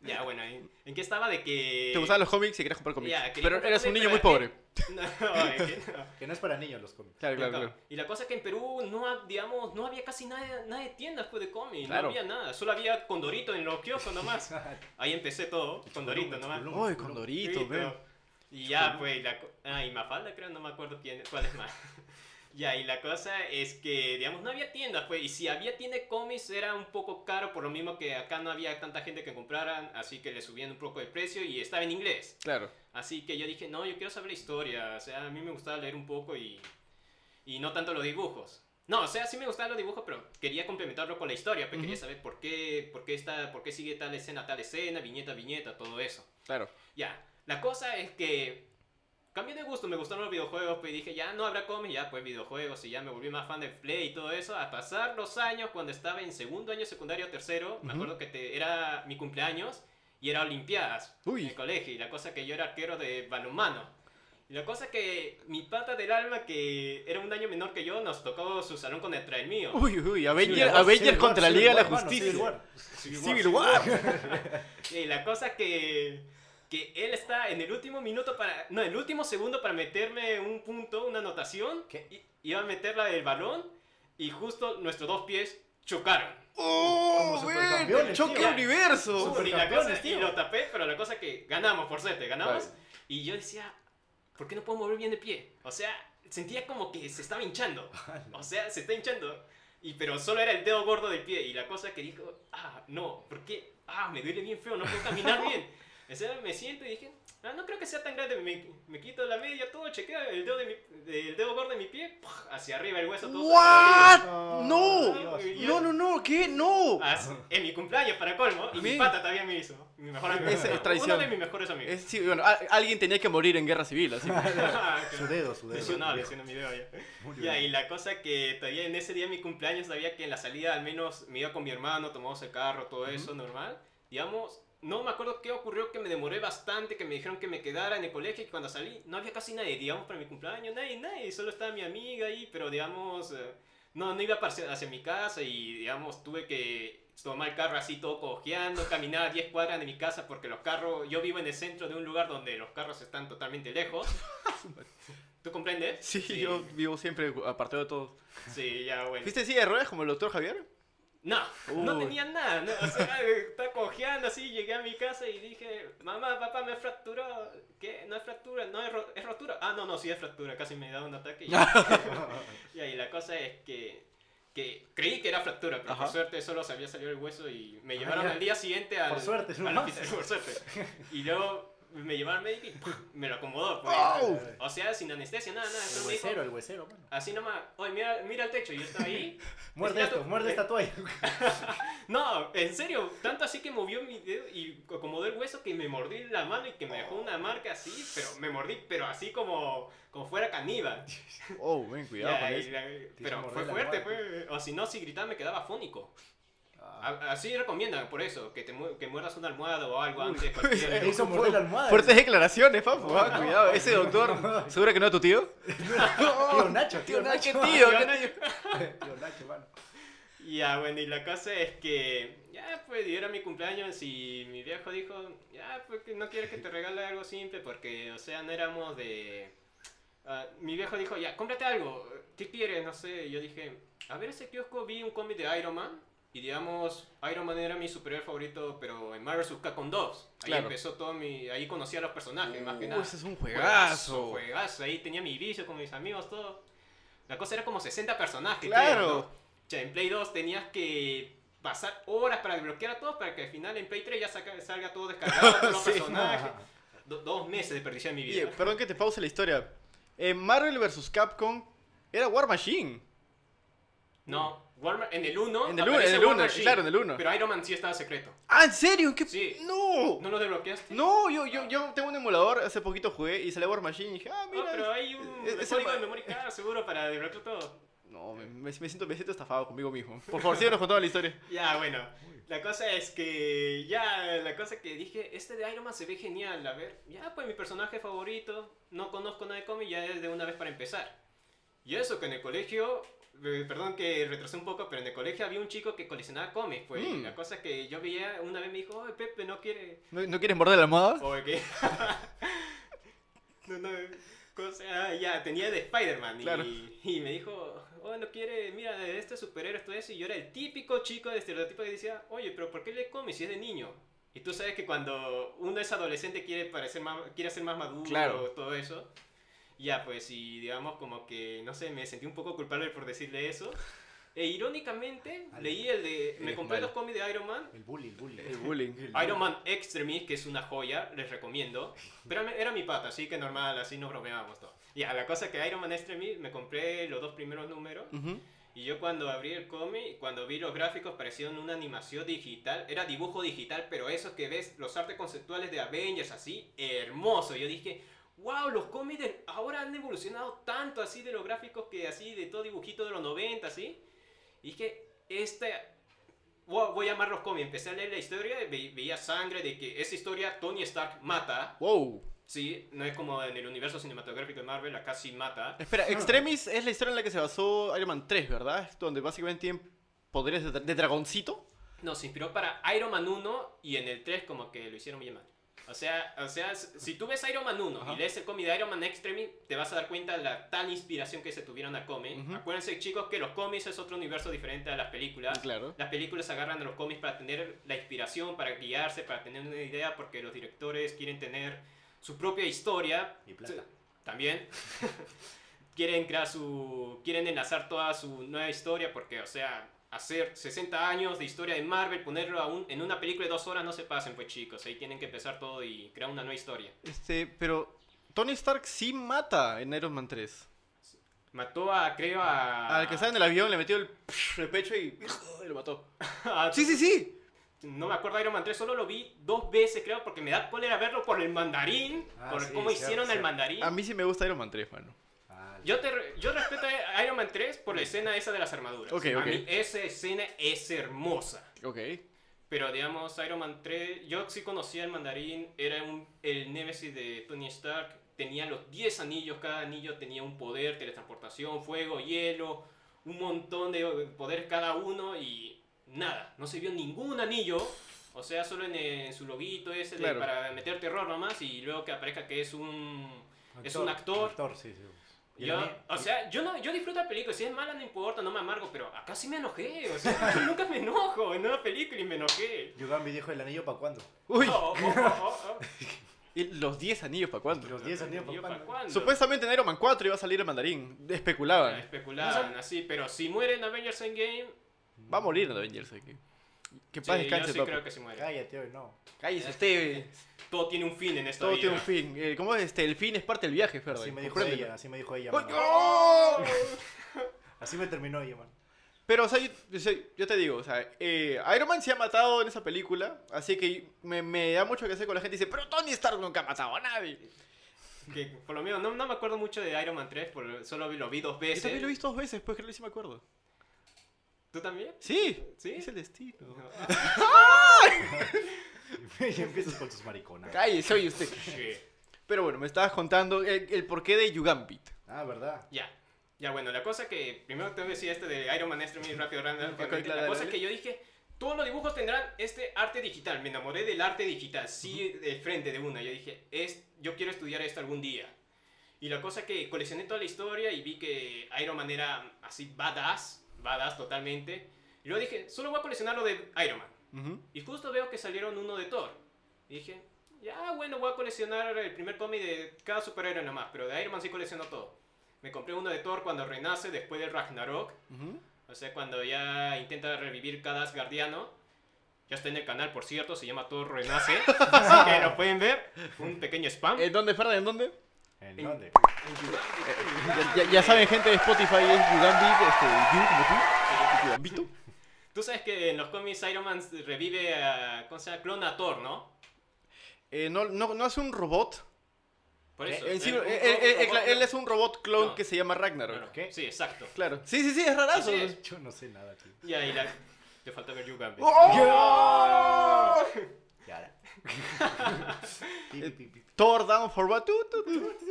Ya, bueno, ¿en, en qué estaba de que...? Te gustaban los cómics y querías comprar cómics. Ya, Pero comprar eras un niño muy pobre. [laughs] No, es que no. Que no es para niños los cómics. Claro, claro, Claro. Y la cosa es que en Perú no, digamos, no había casi nada, nada de tiendas pues, de cómics, Claro. no había nada, solo había Condorito en los kioscos nomás. [laughs] Ahí empecé todo, Condorito nomás. Uy. Condorito, ve. Y ya, pues, la, ah, y Mafalda creo, no me acuerdo quién, cuál es más. Ya, y la cosa es que, digamos, no había tiendas, pues, y si había tienda de cómics era un poco caro, por lo mismo que acá no había tanta gente que compraran, así que le subían un poco el precio y estaba en inglés. Claro. Así que yo dije, no, yo quiero saber la historia, o sea, a mí me gustaba leer un poco y, y no tanto los dibujos. No, o sea, sí me gustaban los dibujos, pero quería complementarlo con la historia, pues quería Ujú. saber por qué, por, qué está, por qué sigue tal escena, tal escena, viñeta, viñeta, todo eso. Claro. Ya, la cosa es que cambié de gusto, me gustaron los videojuegos, pues dije, ya no habrá cómics, ya pues videojuegos, y ya me volví más fan de Play y todo eso. A pasar los años, cuando estaba en segundo año secundario, tercero, me Ujú. acuerdo que te- era mi cumpleaños y era Olimpiadas Uy. en el colegio, y la cosa que yo era arquero de balonmano. Y la cosa que mi pata del alma, que era un año menor que yo, nos tocó su salón contra el mío. Uy, uy, Avenger, Avenger Civil War, contra Liga de la Justicia. Civil War. Civil War. [laughs] Y la cosa que, que él está en el último minuto para... No, el último segundo para meterme un punto, una anotación. ¿Qué? i- Iba a meterla del balón y justo nuestros dos pies chocaron. ¡Oh, bueno! ¡Choque tío. universo! Y, la cosa, y lo tapé, pero la cosa que ganamos, por suerte, ganamos. Y yo decía, ¿por qué no puedo mover bien de pie? O sea, sentía como que se estaba hinchando. [laughs] O sea, se está hinchando. Y, pero solo era el dedo gordo del pie. Y la cosa que dijo, ah, no, ¿por qué? Ah, me duele bien feo, no puedo caminar [laughs] bien. O sea, me siento y dije, ah, no creo que sea tan grande. Me, me quito la media, todo, chequeo el dedo, de mi, el dedo gordo de mi pie, ¡puf! hacia arriba el hueso, todo. ¿What? Oh, ¡No! Dios. No, no, no, ¿qué? ¡No! Así, en mi cumpleaños, para colmo, y mi pata también me hizo. Mi mejor amigo. Es tradición. Uno de mis mejores amigos. Es- sí, bueno, a- alguien tenía que morir en guerra civil, así. [laughs] Su dedo, su dedo. Lesionado, lesionó mi dedo ya. Ya, y la cosa que todavía en ese día de mi cumpleaños sabía que en la salida al menos me iba con mi hermano, tomamos el carro, todo eso normal. Digamos, no me acuerdo qué ocurrió, que me demoré bastante, que me dijeron que me quedara en el colegio y cuando salí no había casi nadie, digamos, para mi cumpleaños, nadie, nadie, solo estaba mi amiga ahí, pero digamos, eh, no, no iba hacia, mi casa y digamos, tuve que tomar el carro así todo cojeando, caminar a 10 cuadras de mi casa porque los carros, yo vivo en el centro de un lugar donde los carros están totalmente lejos. [laughs] ¿Tú comprendes? Sí, yo vivo siempre apartado de todos. Sí, ya bueno. ¿Fuiste así de ruedas como el doctor Javier? No, no tenía nada. no, o sea, [laughs] estaba cojeando así, llegué a mi casa y dije, mamá, papá, me fracturó. ¿Qué? No es fractura, no es, ro- es rotura. Ah, no, no, sí es fractura, casi me da un ataque. Y, [laughs] y ahí la cosa es que, que creí que era fractura, pero Ajá. por suerte solo se había salido el hueso y me Ah, llevaron al día siguiente al, Por suerte, hospital, por suerte. [laughs] Y luego me llevaron al médico y ¡pum! me lo acomodó. pues. ¡Au! O sea, sin anestesia, nada, nada. El me dijo, huesero, el huesero, mano. así nomás, oye, mira, mira el techo, y yo estaba ahí. [laughs] Muerde esto, tu- muerde esta [laughs] toalla. No, en serio, tanto así que movió mi dedo y acomodó el hueso que me mordí la mano y que me dejó una marca así, pero me mordí, pero así como, como fuera caníbal. Oh, ven, cuidado [laughs] Ya, con y eso. la- pero fue fuerte, almohada. fue, o si no, si gritaba me quedaba fónico. A- Así recomiendan, por eso, que, te mu- que muerdas una almohada o algo antes. [laughs] cualquier- Hizo morder la almohada. Fuertes declaraciones, papu. ah, cuidado, ese doctor. ¿Seguro que no es tu tío? [laughs] Tío Nacho, tío [laughs] Tío Nacho, tío, Tío ¿qué Nacho. Tío Nacho, mano. Ya, bueno, y la cosa es que, ya, pues, y era mi cumpleaños y mi viejo dijo, ya, pues, que no quiere que te regale algo simple porque, o sea, no éramos de... ah, mi viejo dijo, ya, cómprate algo, ¿qué quieres? No sé, y yo dije, a ver, ese kiosco vi un cómic de Iron Man y, digamos, Iron Man era mi superhéroe favorito, pero en Marvel vs. Capcom 2. Ahí Claro. empezó todo mi... Ahí conocí a los personajes, más que Uh, nada. ese es un Juegazo, juegazo. juegazo. Ahí tenía mi vicio con mis amigos, todo. La cosa era como 60 personajes. Claro. O sea, en Play 2 tenías que pasar horas para desbloquear a todos para que al final en Play 3 ya saca- salga todo descargado, [laughs] todos los Sí. personajes. Do- dos meses desperdicié mi vida. perdón que te pause la historia. En Marvel vs. Capcom era War Machine. No, En el 1. En el 1, en el 1, claro, en el 1. Pero Iron Man sí estaba secreto. Ah, ¿en serio? ¿Qué? Sí. No. ¿No lo desbloqueaste? No, yo, yo, yo tengo un emulador, hace poquito jugué y salió War Machine y dije, ah, No, mira. pero hay un es- es código el de memoria card seguro para desbloquear todo. No, me, me- siento, me siento estafado conmigo mismo. Por favor, síguenos contando la historia. [laughs] Ya, bueno. La cosa es que ya, la cosa que dije, este de Iron Man se ve genial, a ver, ya pues mi personaje favorito, no conozco nada de cómic, ya es de una vez para empezar. Y eso que en el colegio, perdón que retrasé un poco, pero en el colegio había un chico que coleccionaba cómics, pues Mm. la cosa que yo veía, una vez me dijo, oye Pepe, ¿no quiere...? ¿No, no quieres morder la almohada? O que... [laughs] no, no, cosa, ah, ya, tenía de Spider-Man Claro. y, y me dijo, oh, no quiere, mira, de este superhéroe, esto eso, y yo era el típico chico de estereotipo que decía, oye, pero ¿por qué lee cómics si es de niño? Y tú sabes que cuando uno es adolescente quiere parecer más, quiere ser más maduro, Claro. todo eso. Ya, pues, y digamos como que, no sé, me sentí un poco culpable por decirle eso. E irónicamente, Vale. leí el de, me Eres compré malo. los cómics de Iron Man El bully, el bully. El bullying. [laughs] Iron Man Extremis, que es una joya, les recomiendo. Pero me- era mi pata, así que normal, así nos bromeábamos todo. Ya, la cosa que Iron Man Extremis, me compré los dos primeros números. Ujú. Y yo cuando abrí el cómic, cuando vi los gráficos, parecían una animación digital. Era dibujo digital, pero esos que ves, los artes conceptuales de Avengers, así, hermoso. Yo dije, wow, los cómics de ahora han evolucionado tanto así de los gráficos que así, de todo dibujito de los 90, así. Y dije, este... Voy voy a llamar los cómics. Empecé a leer la historia ve- veía sangre de que esa historia Tony Stark mata. Wow. Sí, no es como en el universo cinematográfico de Marvel, acá sí mata. Espera, Extremis es la historia en la que se basó Iron Man 3, ¿verdad? Donde básicamente tienen poderes de, de dragoncito. No, se inspiró para Iron Man 1 y en el 3 como que lo hicieron bien mal. O sea, o sea, si tú ves Iron Man 1 Ajá. y lees el cómic de Iron Man Extreme, te vas a dar cuenta de la tal inspiración que se tuvieron al cómic. Acuérdense, chicos, que los cómics es otro universo diferente a las películas. Claro. Las películas agarran a los cómics para tener la inspiración, para guiarse, para tener una idea, porque los directores quieren tener su propia historia. Y plata. También. [laughs] quieren crear su. Quieren enlazar toda su nueva historia, porque, o sea, hacer 60 años de historia de Marvel, ponerlo a un- en una película de dos horas, no se pasen, pues chicos. Ahí tienen que empezar todo y crear una nueva historia. Este, pero Tony Stark sí mata en Iron Man 3. Mató a, creo, a. Al que estaba en el avión le metió el, el pecho y, y lo mató. a- [laughs] Sí, sí, sí. No me acuerdo de Iron Man 3, solo lo vi dos veces, creo, porque me da cólera verlo por el mandarín, Ah, por sí, cómo hicieron el mandarín. A mí sí me gusta Iron Man 3, mano. Yo, te, yo respeto a Iron Man 3 por la escena esa de las armaduras. Ok, A ok. mí esa escena es hermosa. Ok. Pero digamos, Iron Man 3, yo sí conocía el mandarín, era un, el némesis de Tony Stark, tenía los 10 anillos, cada anillo tenía un poder, teletransportación, fuego, hielo, un montón de poderes cada uno y nada, no se vio ningún anillo, o sea, solo en, en su loguito ese de- Claro. para meter terror nomás y luego que aparezca que es un... es un actor. Actor, sí, sí. Yo, o sea, yo, no, yo disfruto la película, si es mala no importa, no me amargo, pero acá sí me enojé, o sea, [laughs] yo nunca me enojo en una película y me enojé. Yugambi dijo el anillo para cuándo. Uy. Oh, oh, oh, oh, oh. [laughs] ¿Y los 10 anillos para cuándo? Los 10 anillos ¿Yo para cuándo? cuándo? Supuestamente en Iron Man 4 iba a salir el mandarín. Especulaban. Especulaban así, pero si muere en Avengers Endgame, Va a morir en Avengers. aquí. Que sí, paz yo descanse, sí papu. creo que se muere. Cállate hoy, no. Cállese usted. [laughs] Todo tiene un fin en esta Todo vida. tiene un fin. Eh, ¿Cómo es? Este, el fin es parte del viaje, Ferda. Así me dijo Compréndelo. ella, así me dijo ella. ¡Ay, mano. oh! Así me terminó ella, man. Pero, o sea, yo, o sea, yo te digo, o sea, eh, Iron Man se ha matado en esa película, así que me, me da mucho que hacer con la gente. Dice, pero Tony Stark nunca ha matado a nadie. Que por lo menos no, no me acuerdo mucho de Iron Man 3, por, solo lo vi dos Yo veces. también lo he visto dos veces, pues que sí me acuerdo. ¿Tú también? Sí, ¿Sí? es el destino. [laughs] [laughs] [laughs] y empiezas con tus mariconas. Cállese, oye usted. [laughs] Sí. Pero bueno, me estabas contando el, el porqué de Yugambit. Ah, ¿verdad? Ya. Ya, bueno, la cosa que. Primero te voy a decir este de Iron Man este muy rápido, random, Ok, rápidamente. claro, La cosa dale. que yo dije. Todos los dibujos tendrán este arte digital. Me enamoré del arte digital. Sí, de frente de una. Yo dije, es, yo quiero estudiar esto algún día. Y la cosa que coleccioné toda la historia y vi que Iron Man era así badass. Badass totalmente. Y luego dije, solo voy a coleccionar lo de Iron Man. Y justo veo que salieron uno de Thor. Y dije, ya bueno, voy a coleccionar el primer cómic de cada superhéroe nomás, pero de Iron Man sí colecciono todo. Me compré uno de Thor cuando renace después del Ragnarok, o sea, cuando ya intenta revivir cada Asgardiano. Ya está en el canal, por cierto, se llama Thor Renace, [laughs] así que lo pueden ver. Un pequeño spam. ¿En dónde, Ferda? ¿En dónde? ¿En En- dónde? Ya, ya- ya saben, gente de Spotify, es Yugambit, este, Yu, como tú. Yugambito. Tú sabes que en los cómics Iron Man revive a, ¿cómo se llama? Clona a Thor, ¿no? Eh, no, no, no hace un robot. Por ¿Qué? eso. En sí, él- es un robot clon No. que se llama Ragnarok. Claro, ¿Qué? Sí, exacto. Claro. Sí, sí, sí, es rarazo. Yo no sé nada, tío. Y ahí la... Te falta ver Gambit. ¡Oh! Ya. Pi, pi. [laughs] Thor down for what?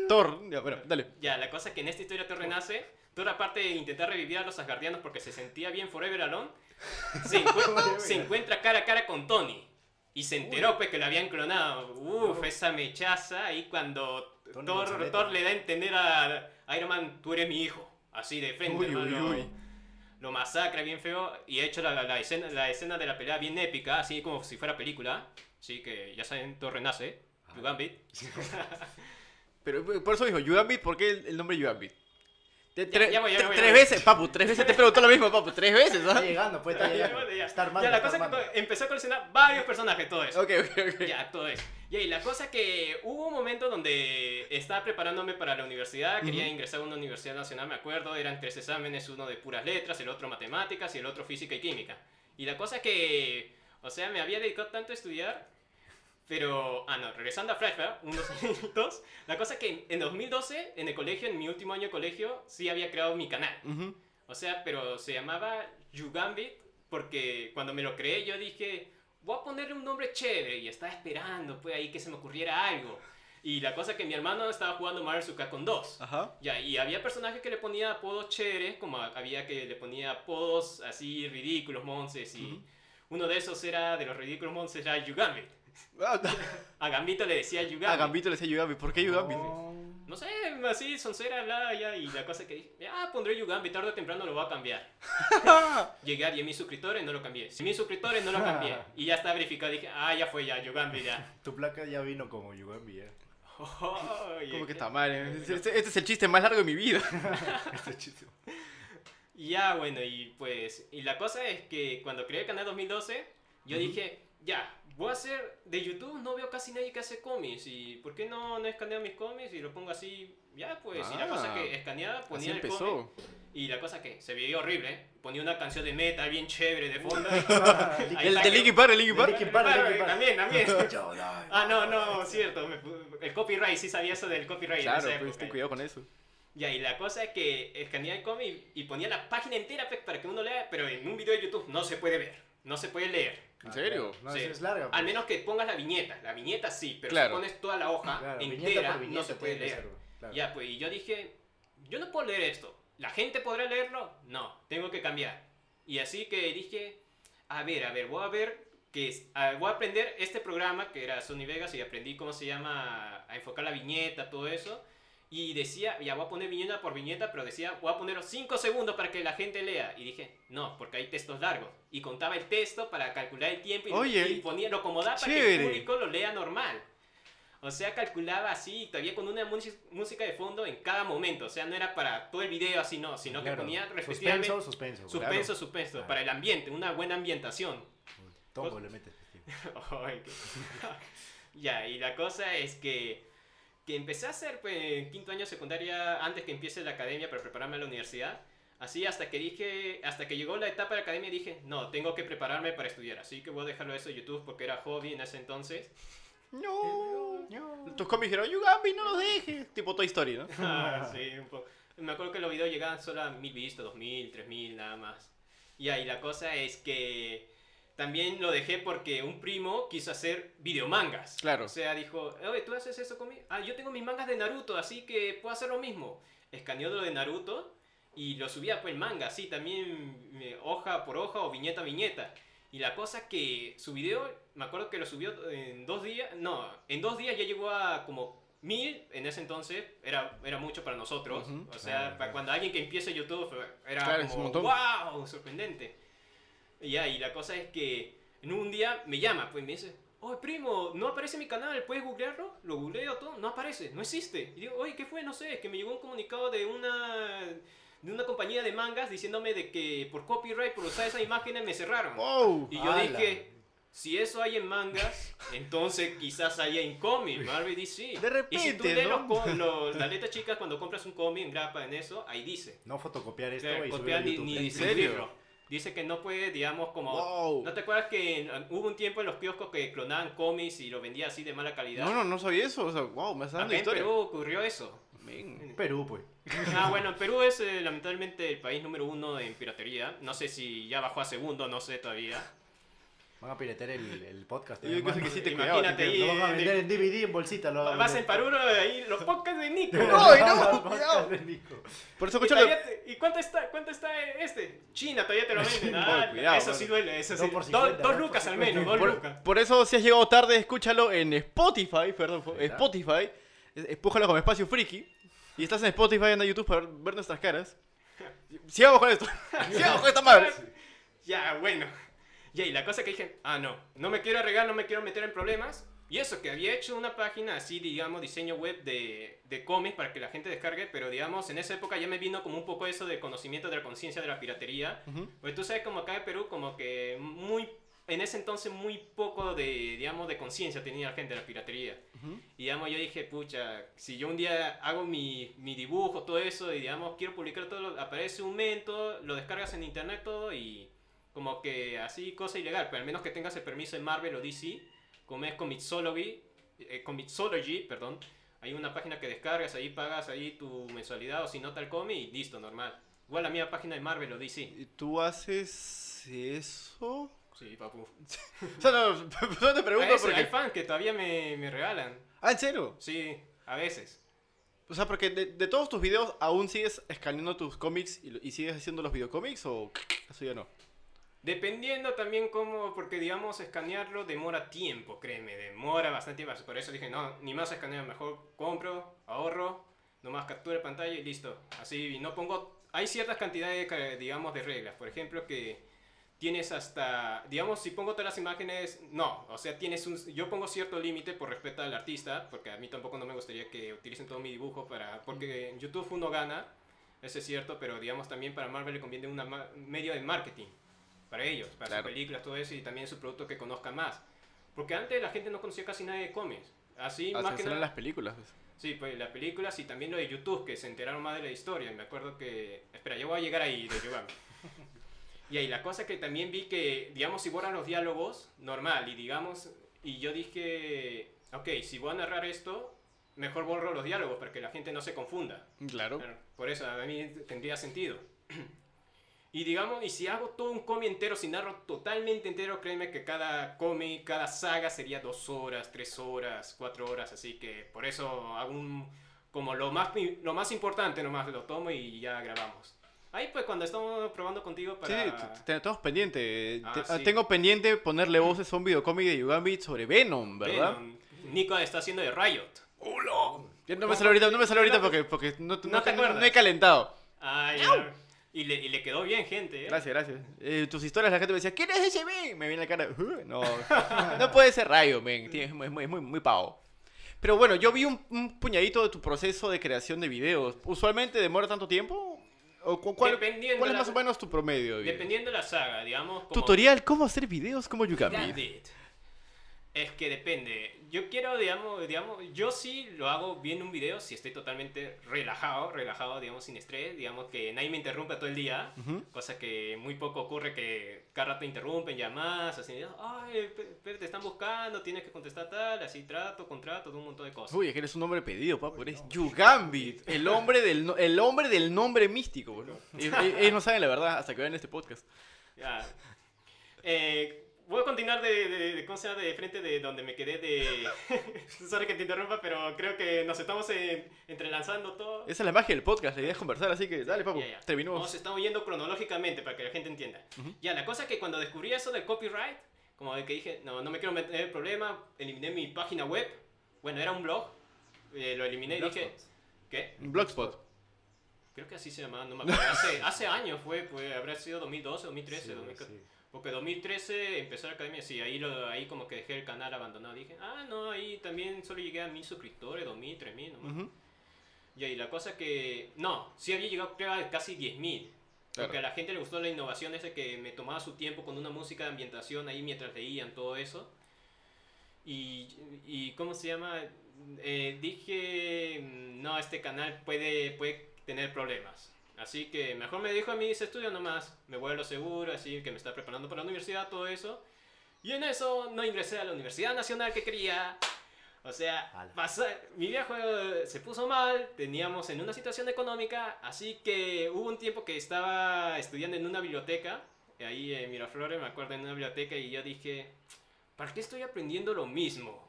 Thor. Ya, bueno, dale. Ya, la cosa es que en esta historia Thor renace, Thor aparte de intentar revivir a los Asgardianos porque se sentía bien Forever Alone, se, [laughs] encuentra, se encuentra cara a cara con Tony. Y se enteró pues que lo habían clonado. Uf, esa mechaza ahí cuando Tony Thor. Thor le da a entender a Iron Man, tú eres mi hijo. Así de frente, Uy, uy, uy. Lo masacra bien feo y ha hecho la, la- la escena, la escena de la pelea bien épica, así como si fuera película. Así que ya saben, Thor renace. You Gambit. [laughs] Pero eh, por eso dijo Yugambit, ¿por qué el, el nombre Yugambit? Te- Ya, ya voy, ya tres veces, papu, tres veces te preguntó lo mismo, papu, tres veces, Está ¿ah? llegando, pues, está Ya, llegando. ya. Está armando, Ya, la está cosa es que armando. to- empecé a coleccionar varios personajes, todo eso. Ok, ok, ok. Ya, todo eso. Y ahí, la cosa que hubo un momento donde estaba preparándome para la universidad, quería Ujú. ingresar a una universidad nacional, me acuerdo, eran tres exámenes, uno de puras letras, el otro matemáticas y el otro física y química. Y la cosa que, o sea, me había dedicado tanto a estudiar, pero, ah, no, regresando a Flashback, unos minutos, la cosa que en 2012, en el colegio, en mi último año de colegio, sí había creado mi canal. Ujú. O sea, pero se llamaba Yugambit porque cuando me lo creé yo dije, voy a ponerle un nombre chévere y estaba esperando pues ahí que se me ocurriera algo. Y la cosa que mi hermano estaba jugando Mario con dos. Ajá. Ya, y había personajes que le ponía apodos chéveres, como había que le ponía apodos así ridículos, monces, y Ujú. Uno de esos era, de los ridículos monces, era Yugambit. Ah, [laughs] A Gambito le decía Yugambit. A Gambito le decía Yugambit, ¿por qué Yugambit? No. No sé, así, Soncera hablaba ya y la cosa que dije, ah, pondré Yugambi, tarde o temprano lo voy a cambiar. [laughs] Llegué a 10.000 suscriptores, no lo cambié. 100.000 suscriptores, no lo cambié. Y ya está verificado, dije, ah, ya fue ya, Yugambi ya. [laughs] Tu placa ya vino como Yugambi, ¿eh? Oye, ¿Cómo que está mal? eh? Este, este es el chiste más largo de mi vida. Este chiste. Y ya, bueno, y pues, y la cosa es que cuando creé el canal 2012, yo dije, ya, voy a hacer, de YouTube no veo casi nadie que hace cómics, y ¿por qué no, no escaneo mis cómics y lo pongo así? Ya, pues, y la cosa Ah, que escaneaba, ponía el cómic, empezó. y la cosa que se veía horrible, ¿eh? ponía una canción de metal bien chévere de fondo. [laughs] El de Linkin Park, el Linkin Park. También, también. [laughs] Ah, no, no, cierto. me pu- el copyright, sí sabía eso del copyright. Claro, pues época. ten cuidado con eso. Ya, y la cosa es que escaneaba el cómic y ponía la página entera pues, para que uno lea, pero en un video de YouTube no se puede ver, no se puede leer. ¿En serio? No, Sí. es larga. Al pues. menos que pongas la viñeta. La viñeta sí, pero Claro. si pones toda la hoja Claro, viñeta entera, por viñeta no se puede leer. ser, claro. Ya, pues, y yo dije, yo no puedo leer esto. ¿La gente podrá leerlo? No, tengo que cambiar. Y así que dije, a ver, a ver, voy a ver que es- a- voy a aprender este programa que era Sony Vegas y aprendí cómo se llama a enfocar la viñeta, todo eso. Y decía, ya voy a poner viñeta por viñeta, pero decía, voy a poner 5 segundos para que la gente lea. Y dije, no, porque hay textos largos. Y contaba el texto para calcular el tiempo y, Oye, y ponía, lo acomodaba para que el público lo lea normal. O sea, calculaba así, todavía con una música música de fondo en cada momento. O sea, no era para todo el video así, no, sino que Claro. ponía respectivamente Suspenso, suspenso. suspenso, claro. suspenso, Claro. para el ambiente, una buena ambientación. Tombo le metes. ya, y la cosa es que, que empecé a hacer pues, en quinto año de secundaria antes que empiece la academia para prepararme a la universidad. Así hasta que dije, hasta que llegó la etapa de la academia dije, no, tengo que prepararme para estudiar. Así que voy a dejarlo eso de YouTube porque era hobby en ese entonces. No. Tus cómics dijeron, Yugami, no los dejes. Tipo Toy Story, ¿no? [laughs] Ah, sí, un poco. Me acuerdo que los videos llegaban solo a mil vistas, dos mil, tres mil, nada más. Y ahí la cosa es que también lo dejé porque un primo quiso hacer videomangas. Claro. O sea, dijo, oye, ¿tú haces eso conmigo? Ah, yo tengo mis mangas de Naruto, así que puedo hacer lo mismo. Escaneó lo de Naruto y lo subía pues el manga, así también eh, hoja por hoja o viñeta a viñeta. Y la cosa que su video, me acuerdo que lo subió en dos días, no, en dos días ya llegó a como mil en ese entonces, era, era mucho para nosotros. Ujú. O sea, Claro, para claro. cuando alguien que empieza YouTube era Claro, como, wow, sorprendente. Y ya, y la cosa es que en un día me llama, pues me dice, oye primo, no aparece mi canal, ¿puedes googlearlo? Lo googleo todo, no aparece, no existe. Y digo, oye, ¿qué fue? No sé, es que me llegó un comunicado de una de una compañía de mangas diciéndome de que por copyright, por usar esas imágenes me cerraron. Wow. Y yo ¡Hala! dije, si eso hay en mangas, entonces quizás haya en cómics, Marvel DC. De y si tú repente, lees ¿no? los, los- [laughs] las letras chicas cuando compras un cómic en grapa en eso, ahí dice. No fotocopiar esto y copiar ni, ni ¿En serio? distribuirlo. Dice que no puede, digamos, como... Wow. ¿No te acuerdas que en- hubo un tiempo en los kioscos que clonaban cómics y lo vendían así de mala calidad? No, no, no sabía eso. O sea, wow, me está dando en historia. Perú ocurrió eso. Men. Perú, pues. Ah, bueno, Perú es eh, lamentablemente el país número uno en piratería. No sé si ya bajó a segundo, no sé todavía. Van a piratear el, el podcast. Yo creo hermano. que sí te Imagínate cuidado. ahí. Lo van a de- vender en DVD en bolsita. Lo van a Vas en vender. Paruro ahí, los podcasts de Nico. [laughs] Ay, no, Los cuidado. de. Por eso, ¿Y, te- ¿Y cuánto está, cuánto está este? China todavía te lo [laughs] venden. Ah, cuidado, eso sí duele, eso sí. por Dos- 50, dos dos por lucas al 50. menos, dos Por, lucas. por eso, si has llegado tarde, escúchalo en Spotify, perdón. Spotify. Es- Espújalo como espacio friki. Y estás en Spotify, anda a YouTube para ver nuestras caras. [laughs] Sigamos con esto. Sigamos con esta madre. Ya, bueno. Y la cosa que dije, ah, no, no me quiero arreglar, no me quiero meter en problemas. Y eso, que había hecho una página así, digamos, diseño web de, de cómics para que la gente descargue, pero digamos, en esa época ya me vino como un poco eso de conocimiento de la conciencia de la piratería. Ujú. Pues tú sabes, como acá en Perú, como que muy, en ese entonces muy poco de, digamos, de conciencia tenía la gente de la piratería. Ujú. Y digamos, yo dije, pucha, si yo un día hago mi, mi dibujo, todo eso, y digamos, quiero publicar todo, lo- aparece un mento, lo descargas en internet todo y como que así, cosa ilegal, pero al menos que tengas el permiso de Marvel o DC, como es Comixology, eh, Comixology, perdón, hay una página que descargas, ahí pagas ahí tu mensualidad o si no tal cómic y listo, normal. Igual la mía página de Marvel o DC. ¿Y ¿Tú haces eso? Sí, papu. O sea, no, solo te pregunto porque... Hay fans que todavía me, me regalan. Ah, ¿en serio? Sí, a veces. O sea, porque de, de todos tus videos, ¿aún sigues escaneando tus cómics y, y sigues haciendo los videocómics o eso ya no? Dependiendo también cómo, porque digamos, escanearlo demora tiempo, créeme, demora bastante tiempo. Por eso dije, no, ni más escanear, mejor compro, ahorro, nomás captura pantalla y listo. Así, no pongo, hay ciertas cantidades, de, digamos, de reglas. Por ejemplo, que tienes hasta, digamos, si pongo todas las imágenes, no, o sea, tienes un, yo pongo cierto límite por respeto al artista, porque a mí tampoco no me gustaría que utilicen todo mi dibujo para, porque en YouTube uno gana, eso es cierto, pero digamos también para Marvel le conviene un medio de marketing para ellos, para Claro. sus películas, todo eso, y también su producto que conozcan más. Porque antes la gente no conocía casi nada de cómics. Así, Hasta más que nada. las películas. pues. Sí, pues las películas y también lo de YouTube, que se enteraron más de la historia. Me acuerdo que. Espera, yo voy a llegar ahí de [laughs] y ahí la cosa que también vi que, digamos, si borran los diálogos, normal. Y digamos, y yo dije, ok, si voy a narrar esto, mejor borro los diálogos para que la gente no se confunda. Claro, Por eso a mí tendría sentido. Y digamos, y si hago todo un cómic entero, si narro totalmente entero, créeme que cada cómic, cada saga sería dos horas, tres horas, cuatro horas, así que por eso hago un, como lo más, lo más importante nomás lo tomo y ya grabamos. Ahí pues cuando estamos probando contigo para... Sí, tenemos pendiente. Ah, Te- sí. Tengo pendiente ponerle voces a un videocómic de Yugambit sobre Venom, ¿verdad? Venom. Nico está haciendo de Riot. Ya no me sale ahorita, no me sale ahorita porque, porque no, no, no te he calentado. Ah, ya. Y le, y le quedó bien, gente. ¿eh? Gracias, gracias. Eh, tus historias la gente me decía, ¿quién es ese men? Me viene la cara, "Uh, no, [laughs] no puede ser Rayo, men, es muy, muy, muy, pavo. Pero bueno, yo vi un, un puñadito de tu proceso de creación de videos. ¿Usualmente demora tanto tiempo? ¿O cu- cuál, Dependiendo cuál es la- más o menos tu promedio? de? Dependiendo de la saga, digamos. Como Tutorial, ¿cómo hacer videos como Yukami? Es que depende. Yo quiero, digamos, digamos, yo sí lo hago bien un video si estoy totalmente relajado, relajado, digamos, sin estrés, digamos que nadie me interrumpa todo el día, Ujú. cosa que muy poco ocurre que cada rato interrumpen llamadas, así, ay, pe- pe- te están buscando, tienes que contestar tal, así trato, contrato, un montón de cosas. Uy, es que eres un nombre pedido, papu. Eres Yugambit, el hombre del, no- el hombre del nombre místico, boludo. Y- Ellos no saben la verdad hasta que vean este podcast. Ya. Eh, voy a continuar de, de, de- ¿cómo se llama? de frente de donde me quedé de... [laughs] Sorry que te interrumpa, pero creo que nos estamos en- entrelazando todo. Esa es la magia del podcast, la idea es conversar, así que dale, papu. Ya, ya. Terminamos. Nos estamos yendo cronológicamente para que la gente entienda. Ujú. Ya, la cosa es que cuando descubrí eso del copyright, como de que dije, no, no me quiero meter en problema, eliminé mi página web. Bueno, era un blog, eh, lo eliminé y dije, ¿qué? Blogspot. Creo que así se llamaba, no me acuerdo. Hace, hace años fue, pues habrá sido 2012, 2013, 2014. Porque 2013 empezó la academia, sí, ahí, lo, ahí como que dejé el canal abandonado. Dije, ah, no, ahí también solo llegué a mil suscriptores, 2000, 3000, nomás. Ujú. Y ahí la cosa que, no, sí había llegado creo a casi 10.000. Claro. Porque a la gente le gustó la innovación ese que me tomaba su tiempo con una música de ambientación ahí mientras leían todo eso. Y, y ¿cómo se llama? Eh, dije, mm, no, este canal puede, puede tener problemas. Así que mejor me dijo a mí, ese estudio nomás, me vuelvo seguro, así que me está preparando para la universidad, todo eso. Y en eso no ingresé a la Universidad Nacional que quería. O sea, mi viejo eh, se puso mal, teníamos en una situación económica, así que hubo un tiempo que estaba estudiando en una biblioteca, ahí en Miraflores, me acuerdo, en una biblioteca, y yo dije, ¿para qué estoy aprendiendo lo mismo?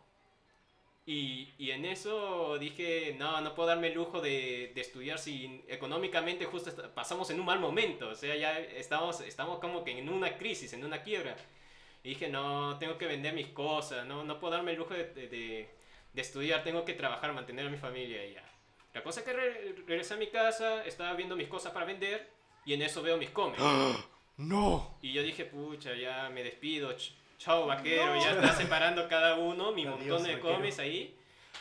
Y, y en eso dije, no, no puedo darme el lujo de, de estudiar si económicamente justo pasamos en un mal momento, o sea, ya estamos, estamos como que en una crisis, en una quiebra. Y dije, no, tengo que vender mis cosas, no, no puedo darme el lujo de, de- de- estudiar, tengo que trabajar, mantener a mi familia y ya. La cosa es que re- regresé a mi casa, estaba viendo mis cosas para vender y en eso veo mis cómics. [gasps] ¡No! Y yo dije, pucha, ya me despido, chao vaquero, ya está separando cada uno mi Adiós, montón de vaquero. cómics ahí.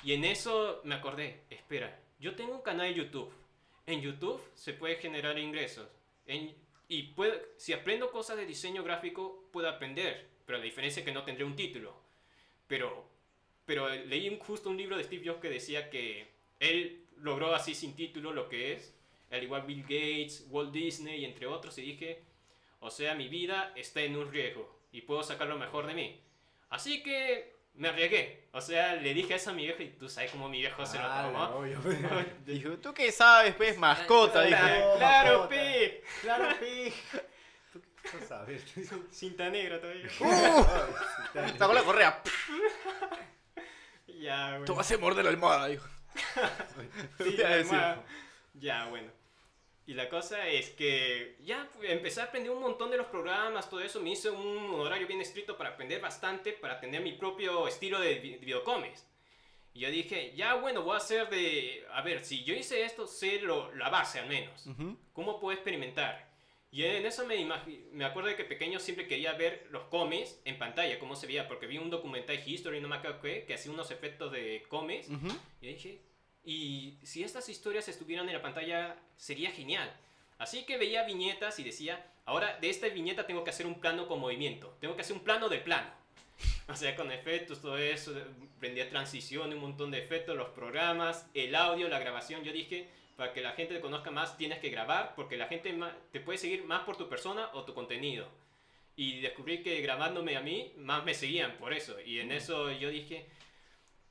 Y en eso me acordé, espera, yo tengo un canal de YouTube. En YouTube se puede generar ingresos. En- y puedo, si aprendo cosas de diseño gráfico, puedo aprender. Pero la diferencia es que no tendré un título. Pero, pero leí un- justo un libro de Steve Jobs que decía que él logró así sin título lo que es. Al igual Bill Gates, Walt Disney y entre otros. Y dije, o sea, mi vida está en un riesgo y puedo sacar lo mejor de mí. Así que me arriesgué. O sea, le dije eso a mi viejo y tú sabes cómo mi viejo se lo Ah, tomó. obvio. [laughs] [laughs] Dijo, ¿tú qué sabes, pues, mascota? Dije. Claro, Oh, pe. Claro, pi. [laughs] ¿Tú qué ver? Cinta negra todavía. Sacó la correa. ya, Tú bueno. vas a morder la almohada, dijo. Sí, la almohada. Ya, bueno. Y la cosa es que ya empecé a aprender un montón de los programas, todo eso. Me hice un horario bien estricto para aprender bastante, para tener mi propio estilo de vi- videocomics. Y yo dije, ya bueno, voy a hacer de... A ver, si yo hice esto, sé lo, la base al menos. Ujú. ¿Cómo puedo experimentar? Y en eso me, me acuerdo de que pequeño siempre quería ver los cómics en pantalla, cómo se veía, porque vi un documental History, no me acuerdo qué, que hacía unos efectos de cómics. Ujú. Y dije, y si estas historias estuvieran en la pantalla, sería genial. Así que veía viñetas y decía, ahora de esta viñeta tengo que hacer un plano con movimiento, tengo que hacer un plano del plano. [laughs] O sea, con efectos, todo eso, prendía transición, un montón de efectos, los programas, el audio, la grabación. Yo dije, para que la gente te conozca más, tienes que grabar, porque la gente te puede seguir más por tu persona o tu contenido. Y descubrí que grabándome a mí, más me seguían por eso. Y en eso yo dije,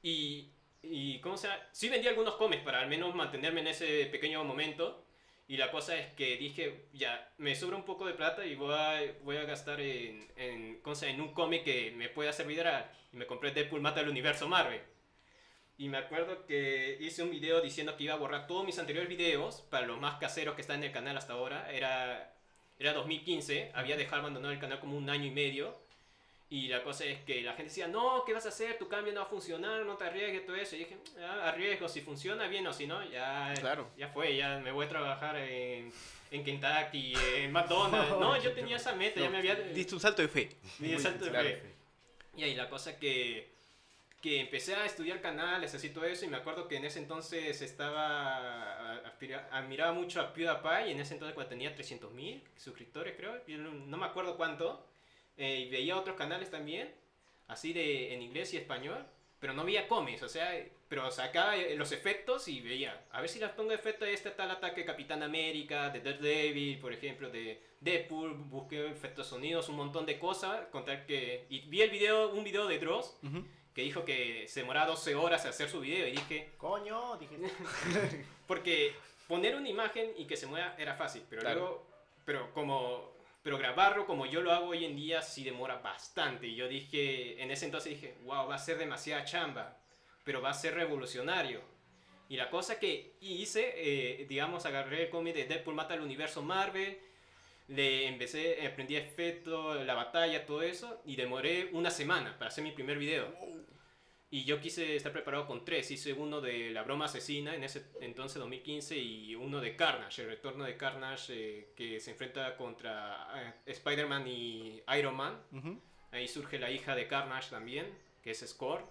y, y ¿cómo se? Sí vendí algunos cómics para al menos mantenerme en ese pequeño momento. Y la cosa es que dije, ya, me sobra un poco de plata y voy a, voy a gastar en, en, en un cómic que me pueda servir. a- Y me compré Deadpool Mata al Universo Marvel. Y me acuerdo que hice un video diciendo que iba a borrar todos mis anteriores videos para los más caseros que están en el canal hasta ahora. Era, era 2015, había dejado abandonado el canal como un año y medio. Y la cosa es que la gente decía, no, ¿qué vas a hacer? Tu cambio no va a funcionar, no te arriesgues, todo eso. Y dije, "Ah, arriesgo, si funciona bien o si no, ya, Claro. ya fue, ya me voy a trabajar en, en Kentucky, en McDonald's. [laughs] No, yo tenía esa meta, ya me había... Diste un salto de fe. di el salto de claro. fe. Y ahí la cosa que, que empecé a estudiar canales, así todo eso, y me acuerdo que en ese entonces estaba, aspira- admiraba mucho a PewDiePie, y en ese entonces cuando tenía 300.000 suscriptores, creo, yo no me acuerdo cuánto, eh, y veía otros canales también, así de en inglés y español, pero no veía cómics, o sea, pero sacaba eh, los efectos y veía, a ver si les pongo efectos de este tal ataque de Capitán América, de Daredevil, por ejemplo, de Deadpool, busqué efectos sonidos, un montón de cosas, contar que, y vi el video, un video de Dross, Ujú. que dijo que se demoraba 12 horas en hacer su video y dije, Coño, dije. [laughs] porque poner una imagen y que se mueva era fácil, pero Claro. luego, pero como, pero grabarlo como yo lo hago hoy en día sí demora bastante. Y yo dije, en ese entonces dije, wow, va a ser demasiada chamba, pero va a ser revolucionario. Y la cosa que hice, eh, digamos, agarré el cómic de Deadpool mata al universo Marvel, le empecé, aprendí efectos, la batalla, todo eso, y demoré una semana para hacer mi primer video. Y yo quise estar preparado con tres. Hice uno de La Broma Asesina en ese entonces, 2015, y uno de Carnage, el retorno de Carnage, eh, que se enfrenta contra eh, Spider-Man y Iron Man. Ahí surge la hija de Carnage también, que es Score.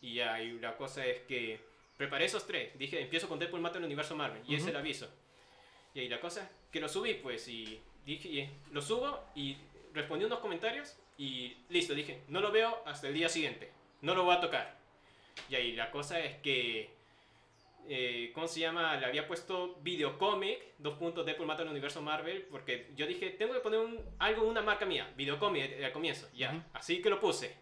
Y ahí la cosa es que preparé esos tres. Dije, empiezo con Deadpool Mata el Universo Marvel. Y ese es el aviso. Y ahí la cosa, que lo subí pues. Y dije, y lo subo y respondí unos comentarios. Y listo, dije, no lo veo hasta el día siguiente. No lo voy a tocar. Y ahí la cosa es que... eh, ¿Cómo se llama? Le había puesto videocomic, dos puntos Deadpool mata el universo Marvel, porque yo dije, tengo que poner un, algo, una marca mía, videocomic eh, al comienzo, ya. Ujú. Así que lo puse.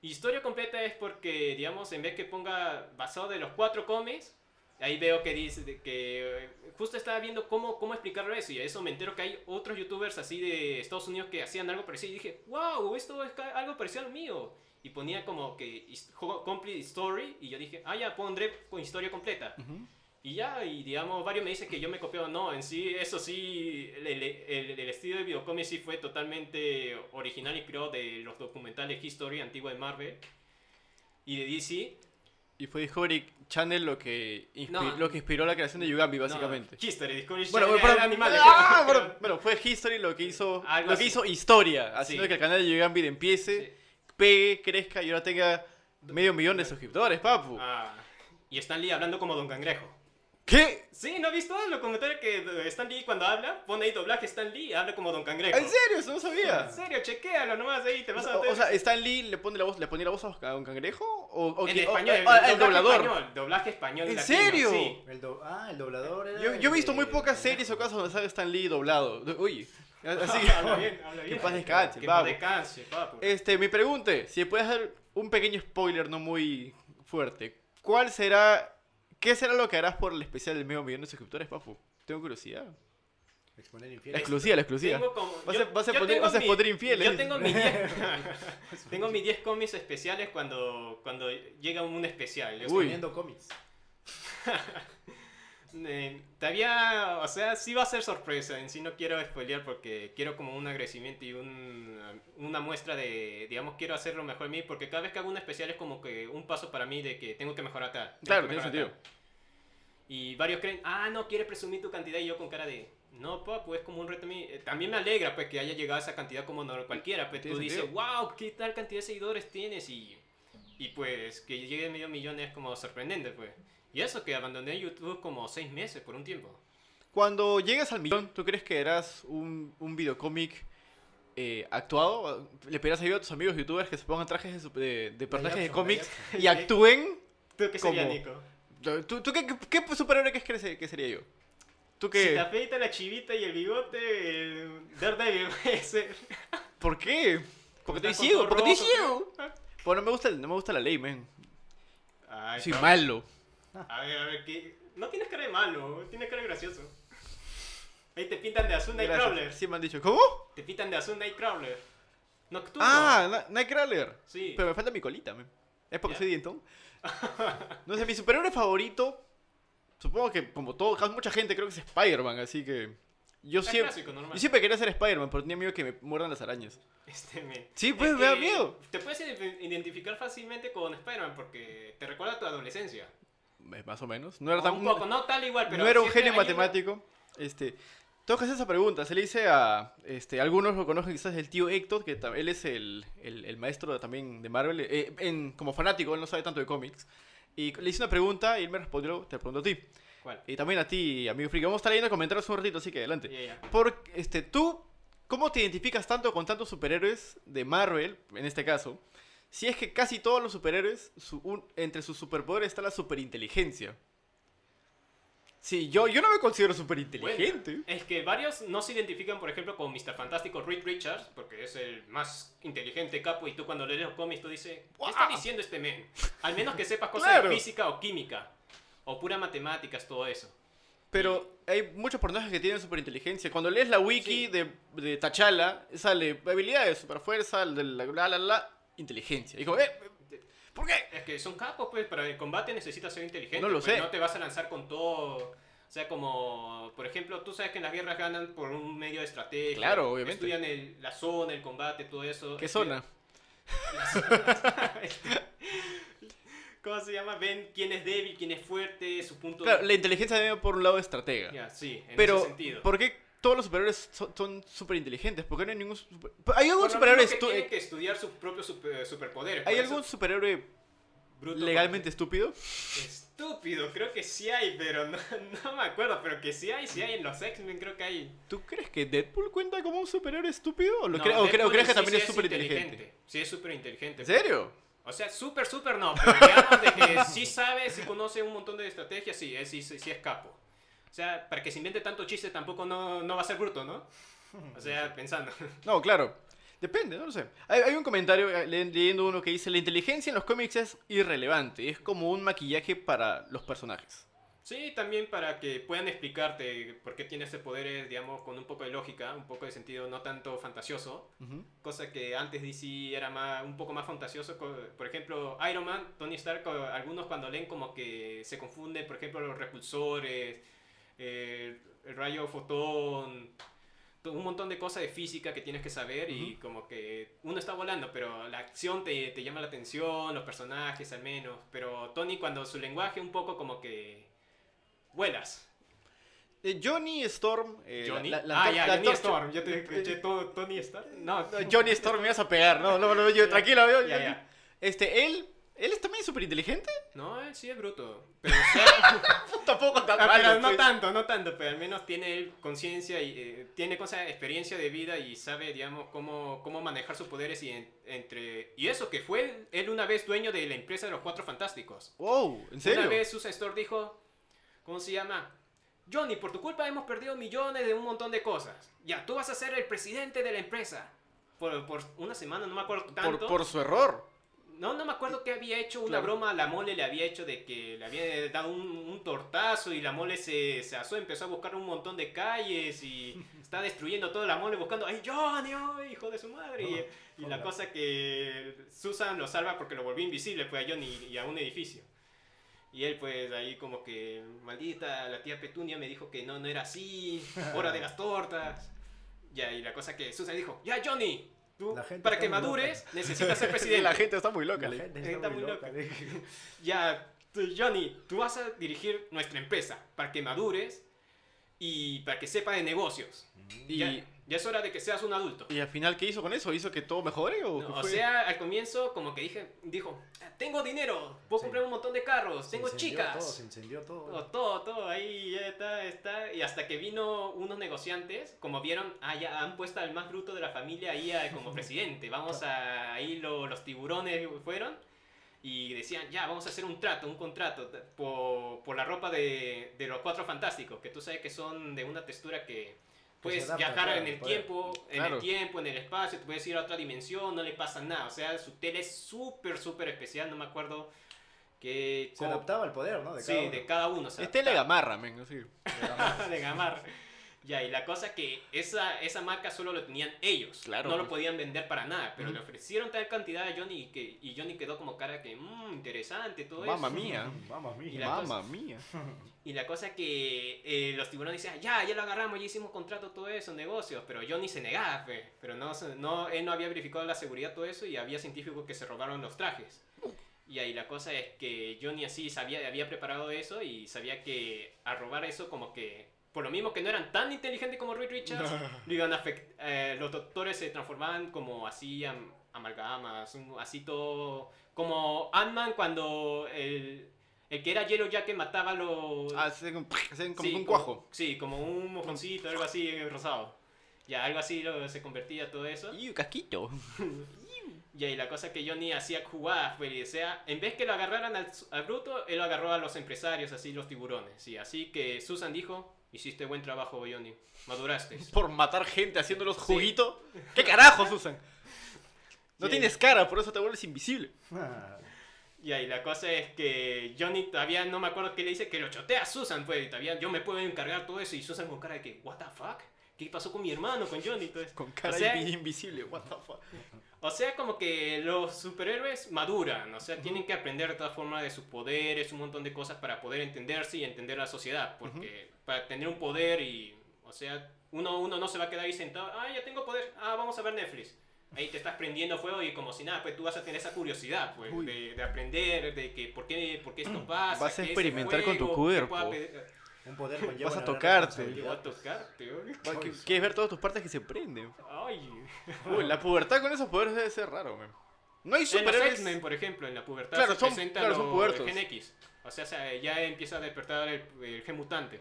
Historia completa es porque, digamos, en vez que ponga basado de los cuatro cómics, ahí veo que dice que eh, justo estaba viendo cómo, cómo explicarlo eso y a eso me entero que hay otros youtubers así de Estados Unidos que hacían algo parecido y dije, wow, esto es algo parecido al mío. Y ponía como que jo- complete story y yo dije, ah, ya pondré con historia completa. Ujú. Y ya, y digamos, varios me dicen que yo me copiaba. No, en sí, eso sí, el, el- el- estilo de videocómic sí fue totalmente original, inspirado de los documentales History antiguos de Marvel y de DC. Y fue Discovery Channel lo que, No. lo que inspiró la creación de Yugambi, básicamente. No, History, Discovery Channel, bueno, era animales. ah, bueno, bueno, fue History lo que hizo, [laughs] Algo lo que así. hizo historia, haciendo Sí. que el canal de Yugambi empiece, Sí. Pegue, crezca y ahora tenga medio millón de suscriptores, papu. Ah, y Stan Lee hablando como Don Cangrejo. ¿Qué? Sí, ¿no has visto los comentarios que Stan Lee cuando habla? Pone ahí doblaje Stan Lee y habla como Don Cangrejo. ¿En serio? Eso no sabía. En serio, chequéalo nomás ahí, te vas a O, meter. o sea, ¿Stan Lee le pone la voz, le ponía la voz a un cangrejo? ¿O, o en que- o- español, o- ah, el, el doblaje doblador? Español, doblaje español ¿En latino, serio? sí. El do- ah, el doblador era Yo, el yo he visto muy pocas series o cosas donde sale Stan Lee doblado. Uy, así habla bien, habla bien. Que paz descanse, Que paz descanse, papu. Este, me pregunte, si puedes dar un pequeño spoiler no muy fuerte, ¿cuál será, qué será lo que harás por el especial del medio millón de suscriptores, papu? Tengo curiosidad. Exponer infieles. exclusiva, la exclusiva. Tengo como, Vas a- yo- vas a yo poner- tengo vas a mi- poner infieles. Yo tengo mis [laughs] 10 tengo mis 10 cómics especiales cuando, cuando llega un especial. Yo Uy. Exponiendo cómics. [laughs] Eh, todavía, o sea, sí va a ser sorpresa. En sí no quiero spoilear porque quiero como un agradecimiento y un, una muestra de, digamos, quiero hacerlo mejor a mí. Porque cada vez que hago un especial es como que un paso para mí de que tengo que mejorar tal. Claro, tiene sentido. tal. Y varios creen, ah, no, quieres presumir tu cantidad. Y yo con cara de, no, pa, pues es como un reto a mí. Eh, También me alegra pues que haya llegado a esa cantidad como no cualquiera. Pues tú dices, wow, qué tal cantidad de seguidores tienes. Y, y pues que llegue medio millón es como sorprendente, pues. Y eso que abandoné YouTube como seis meses por un tiempo. Cuando llegues al millón, ¿tú crees que harás un, un videocómic eh, actuado? ¿Le pedirás ayuda a tus amigos youtubers que se pongan trajes de, su- de- de personajes de cómics [laughs] y actúen? ¿Tú qué sería. Nico? ¿Tú, tú qué, qué, qué superhéroe crees que, se- que sería yo? ¿Tú Si qué? te afeita la chivita y el bigote, el Daredevil puede ser. [laughs] ¿Por qué? Porque estoy ciego, porque estoy ciego. [laughs] Pues no me gusta, no me gusta la ley, man. Ay, Soy pero- malo. A ver, a ver, ¿qué? No tienes cara de malo, tienes cara de gracioso. Ahí te pintan de azul. Nightcrawler. Sí me han dicho, ¿cómo? Te pintan de azul Nightcrawler. Nocturno. Ah, Nightcrawler. Sí. Pero me falta mi colita, man. Es porque ¿Ya? soy dientón. [laughs] No sé, mi superhéroe favorito, supongo que como todo, mucha gente creo que es Spider-Man, así que... Yo siempre, clásico, yo siempre quería ser Spider-Man, pero tenía miedo que me muerdan las arañas. Este, me- Sí, pues, Es me da que miedo. Te puedes ident- identificar fácilmente con Spider-Man porque te recuerda a tu adolescencia. Eh, Más o menos. No era tan... un poco, no tal igual, pero no era un genio hay una- matemático. Este, hacer esa pregunta. Se le hice a. Este, algunos lo conocen quizás el tío Héctor, que él es el, el- el maestro también de Marvel. eh, en, como fanático, él no sabe tanto de cómics. Y le hice una pregunta y él me respondió, te pregunto a ti. ¿Cuál? Y también a ti, amigo Friki. Vamos a estar leyendo comentarios un ratito, así que adelante. Ya, ya. Por, este, tú, ¿cómo te identificas tanto con tantos superhéroes de Marvel, en este caso? Si es que casi todos los superhéroes, su- un- entre sus superpoderes está la superinteligencia. Sí, yo, yo no me considero superinteligente. Bueno, es que varios no se identifican, por ejemplo, con Mr. Fantástico Reed Richards, porque es el más inteligente capo, y tú cuando lees los cómics tú dices, ¿qué está diciendo este men? Al menos que sepas [laughs] cosas Claro. de física o química, o pura matemáticas, todo eso. Pero hay muchos personajes que tienen superinteligencia. Cuando lees la wiki de, de T'Challa, sale habilidades, superfuerza, la, la, la, la, la, inteligencia. Como, eh, ¿por qué? Es que son capos, pues, para el combate necesitas ser inteligente. No lo pues, sé. No te vas a lanzar con todo. O sea, como, por ejemplo, tú sabes que en las guerras ganan por un medio de estrategia. Claro, obviamente. Estudian el- la zona, el combate, todo eso. ¿Qué Estudian- zona? [laughs] ¿Cómo se llama? Ven quién es débil, quién es fuerte, su punto Claro, la inteligencia viene por un lado de estratega. Ya, sí, en Pero, ese sentido. ¿por qué todos los superhéroes son, son superinteligentes? ¿Por qué no hay ningún... super- ¿Hay algún superhéroe... que tienen que estudiar sus propios super- superpoderes. ¿Hay algún eso- superhéroe bruto legalmente estúpido? Estúpido, creo que sí hay, pero no, no me acuerdo. Pero que sí hay, sí hay en los X-Men, creo que hay. ¿Tú crees que Deadpool cuenta como un superhéroe estúpido? ¿O, lo No, cre- o cre- o Deadpool crees que sí también sí es súper inteligente? Sí, es súper inteligente. ¿En serio? O sea, súper, súper no. Pero digamos de que sí sabe, sí conoce un montón de estrategias, sí, es, sí, sí, sí es capo. O sea, para que se invente tanto chiste tampoco no, no va a ser bruto, ¿no? O sea, [laughs] pensando. No, claro. Depende, no lo sé. Hay, hay un comentario eh, le- leyendo uno que dice, la inteligencia en los cómics es irrelevante, es como un maquillaje para los personajes. Sí, también para que puedan explicarte por qué tiene ese poder, digamos, con un poco de lógica, un poco de sentido no tanto fantasioso. Ujú. cosa que antes DC era más, un poco más fantasioso. co- Por ejemplo, Iron Man, Tony Stark, o algunos cuando leen como que se confunden, por ejemplo, los repulsores, eh, el rayo fotón, un montón de cosas de física que tienes que saber y como que uno está volando, pero la acción te, te llama la atención, los personajes al menos. Pero Tony cuando su lenguaje un poco como que vuelas. Eh, Johnny Storm... eh, Johnny. la- la- ah, ya, Johnny Storm. Yo te escuché todo Tony Stark. No, No, Johnny Storm me vas a pegar, no, no, no, yo, [laughs] tranquilo, yo- ya. Este, él, él es también súper inteligente. No, él sí es bruto. Pero, o sea, [laughs] Tampoco tan Ah, pero no pues. tanto, no tanto, pero al menos tiene conciencia y eh, tiene cosa, experiencia de vida y sabe, digamos, cómo, cómo manejar sus poderes y en- entre y eso que fue él una vez dueño de la empresa de los Cuatro Fantásticos. Wow, ¿en serio? Una vez Susan Storm dijo, ¿cómo se llama? Johnny, por tu culpa hemos perdido millones de un montón de cosas. Ya, tú vas a ser el presidente de la empresa. Por, por una semana, no me acuerdo por, tanto. por su error. No, no me acuerdo que había hecho una Claro. broma, la mole le había hecho de que le había dado un, un tortazo y la mole se, se asó, empezó a buscar un montón de calles y [laughs] está destruyendo toda la mole buscando, ¡ay, Johnny, ay, hijo de su madre! Y, y la cosa que Susan lo salva porque lo volvió invisible pues, a Johnny y a un edificio. Y él pues ahí como que, maldita, la tía Petunia me dijo que no, no era así, hora de las tortas. [laughs] Ya, y la cosa que Susan dijo, ya Johnny, tú La gente para que madures [laughs] necesitas ser presidente. la gente está muy loca. La gente Está está muy loca. loca. Ya, tú, Johnny, tú vas a dirigir nuestra empresa para que madures y para que sepa de negocios. Y, Ya, ya es hora de que seas un adulto. y al final, ¿qué hizo con eso? ¿Hizo que todo mejore o No, o sea, al comienzo como que dije, dijo, tengo dinero, puedo Sí. comprar un montón de carros, tengo chicas. Todo, se incendió todo. Todo, todo, todo, ahí ya está, está. Y hasta que vino unos negociantes, como vieron, ah, ya han puesto al más bruto de la familia ahí como [laughs] presidente. Vamos a, ahí lo- los tiburones fueron y decían, ya, vamos a hacer un trato, un contrato por, por la ropa de, de los cuatro fantásticos, que tú sabes que son de una textura que puedes adapta, viajar claro, en el puede. tiempo, en Claro. el tiempo, en el espacio, te puedes ir a otra dimensión, no le pasa nada. O sea, su tele es súper, súper especial, no me acuerdo que... Se adaptaba al poder, ¿no? De Sí, cada uno. de cada uno. se Es tele adaptaba. gamarra, men, así. [laughs] de Gamar. Ya, y la cosa que esa, esa marca solo lo tenían ellos. Claro, No lo podían vender para nada, pero le ofrecieron tal cantidad a Johnny y, que, y Johnny quedó como cara que, mmm, interesante todo Mamma eso. mía. [laughs] Mamma mía. la Mamma mía. Y la cosa que eh, los tiburones decían, ya, ya lo agarramos, ya hicimos contrato, todo eso, negocios. Pero Johnny se negaba, fe. Pero no, se- no, él no había verificado la seguridad, todo eso, y había científicos que se robaron los trajes. Y ahí la cosa es que Johnny así sabía, había preparado eso y sabía que al robar eso como que... por lo mismo que no eran tan inteligentes como Reed Richards, lo iban a eh, los doctores se transformaban como así am- amalgamas, un- así todo, como Ant-Man cuando el, el que era Yellow Jacket mataba a los... Ah, como, [laughs] hacen como sí, un cuajo. Sí, como un mojoncito, algo así rosado. Ya, algo así lo- se convertía todo eso. [laughs] Y un casquito. Y ahí la cosa que Johnny hacía jugadas, pues, o sea, en vez que lo agarraran al, al bruto, él lo agarró a los empresarios, así los tiburones. Y así que Susan dijo, hiciste buen trabajo, Johnny, maduraste. [laughs] Por matar gente haciéndolos Sí. juguito. ¿Qué carajo, Susan? No Sí. tienes cara, por eso te vuelves invisible. Ah, Y ahí la cosa es que Johnny todavía no me acuerdo qué le dice, que lo chotea a Susan, pues, y todavía yo me puedo encargar todo eso. Y Susan con cara de que, what the fuck? ¿Qué pasó con mi hermano, con Johnny? Entonces, Con cara o sea, invi- invisible. What the fuck. [laughs] O sea, como que los superhéroes maduran, o sea, tienen que aprender de todas formas de sus poderes, un montón de cosas para poder entenderse y entender la sociedad, porque para tener un poder y, o sea, uno, uno no se va a quedar ahí sentado, ah, ya tengo poder, ah, vamos a ver Netflix. Ahí te estás prendiendo fuego y como si nada, pues tú vas a tener esa curiosidad, pues, de, de aprender, de que por qué, por qué esto [clears throat] pasa. Vas a experimentar con tu cuerpo. Un poder conlleva Vas a tocarte. a tocarte, Quieres ver todas tus partes que se prenden. Ay. Uy, la pubertad con esos poderes debe ser raro, man. No hay En los superhéroes. X-Men, por ejemplo, en la pubertad Claro, se son- presenta claro, son lo- pubertos. el gen X. O sea, se- ya empieza a despertar el, el gen mutante.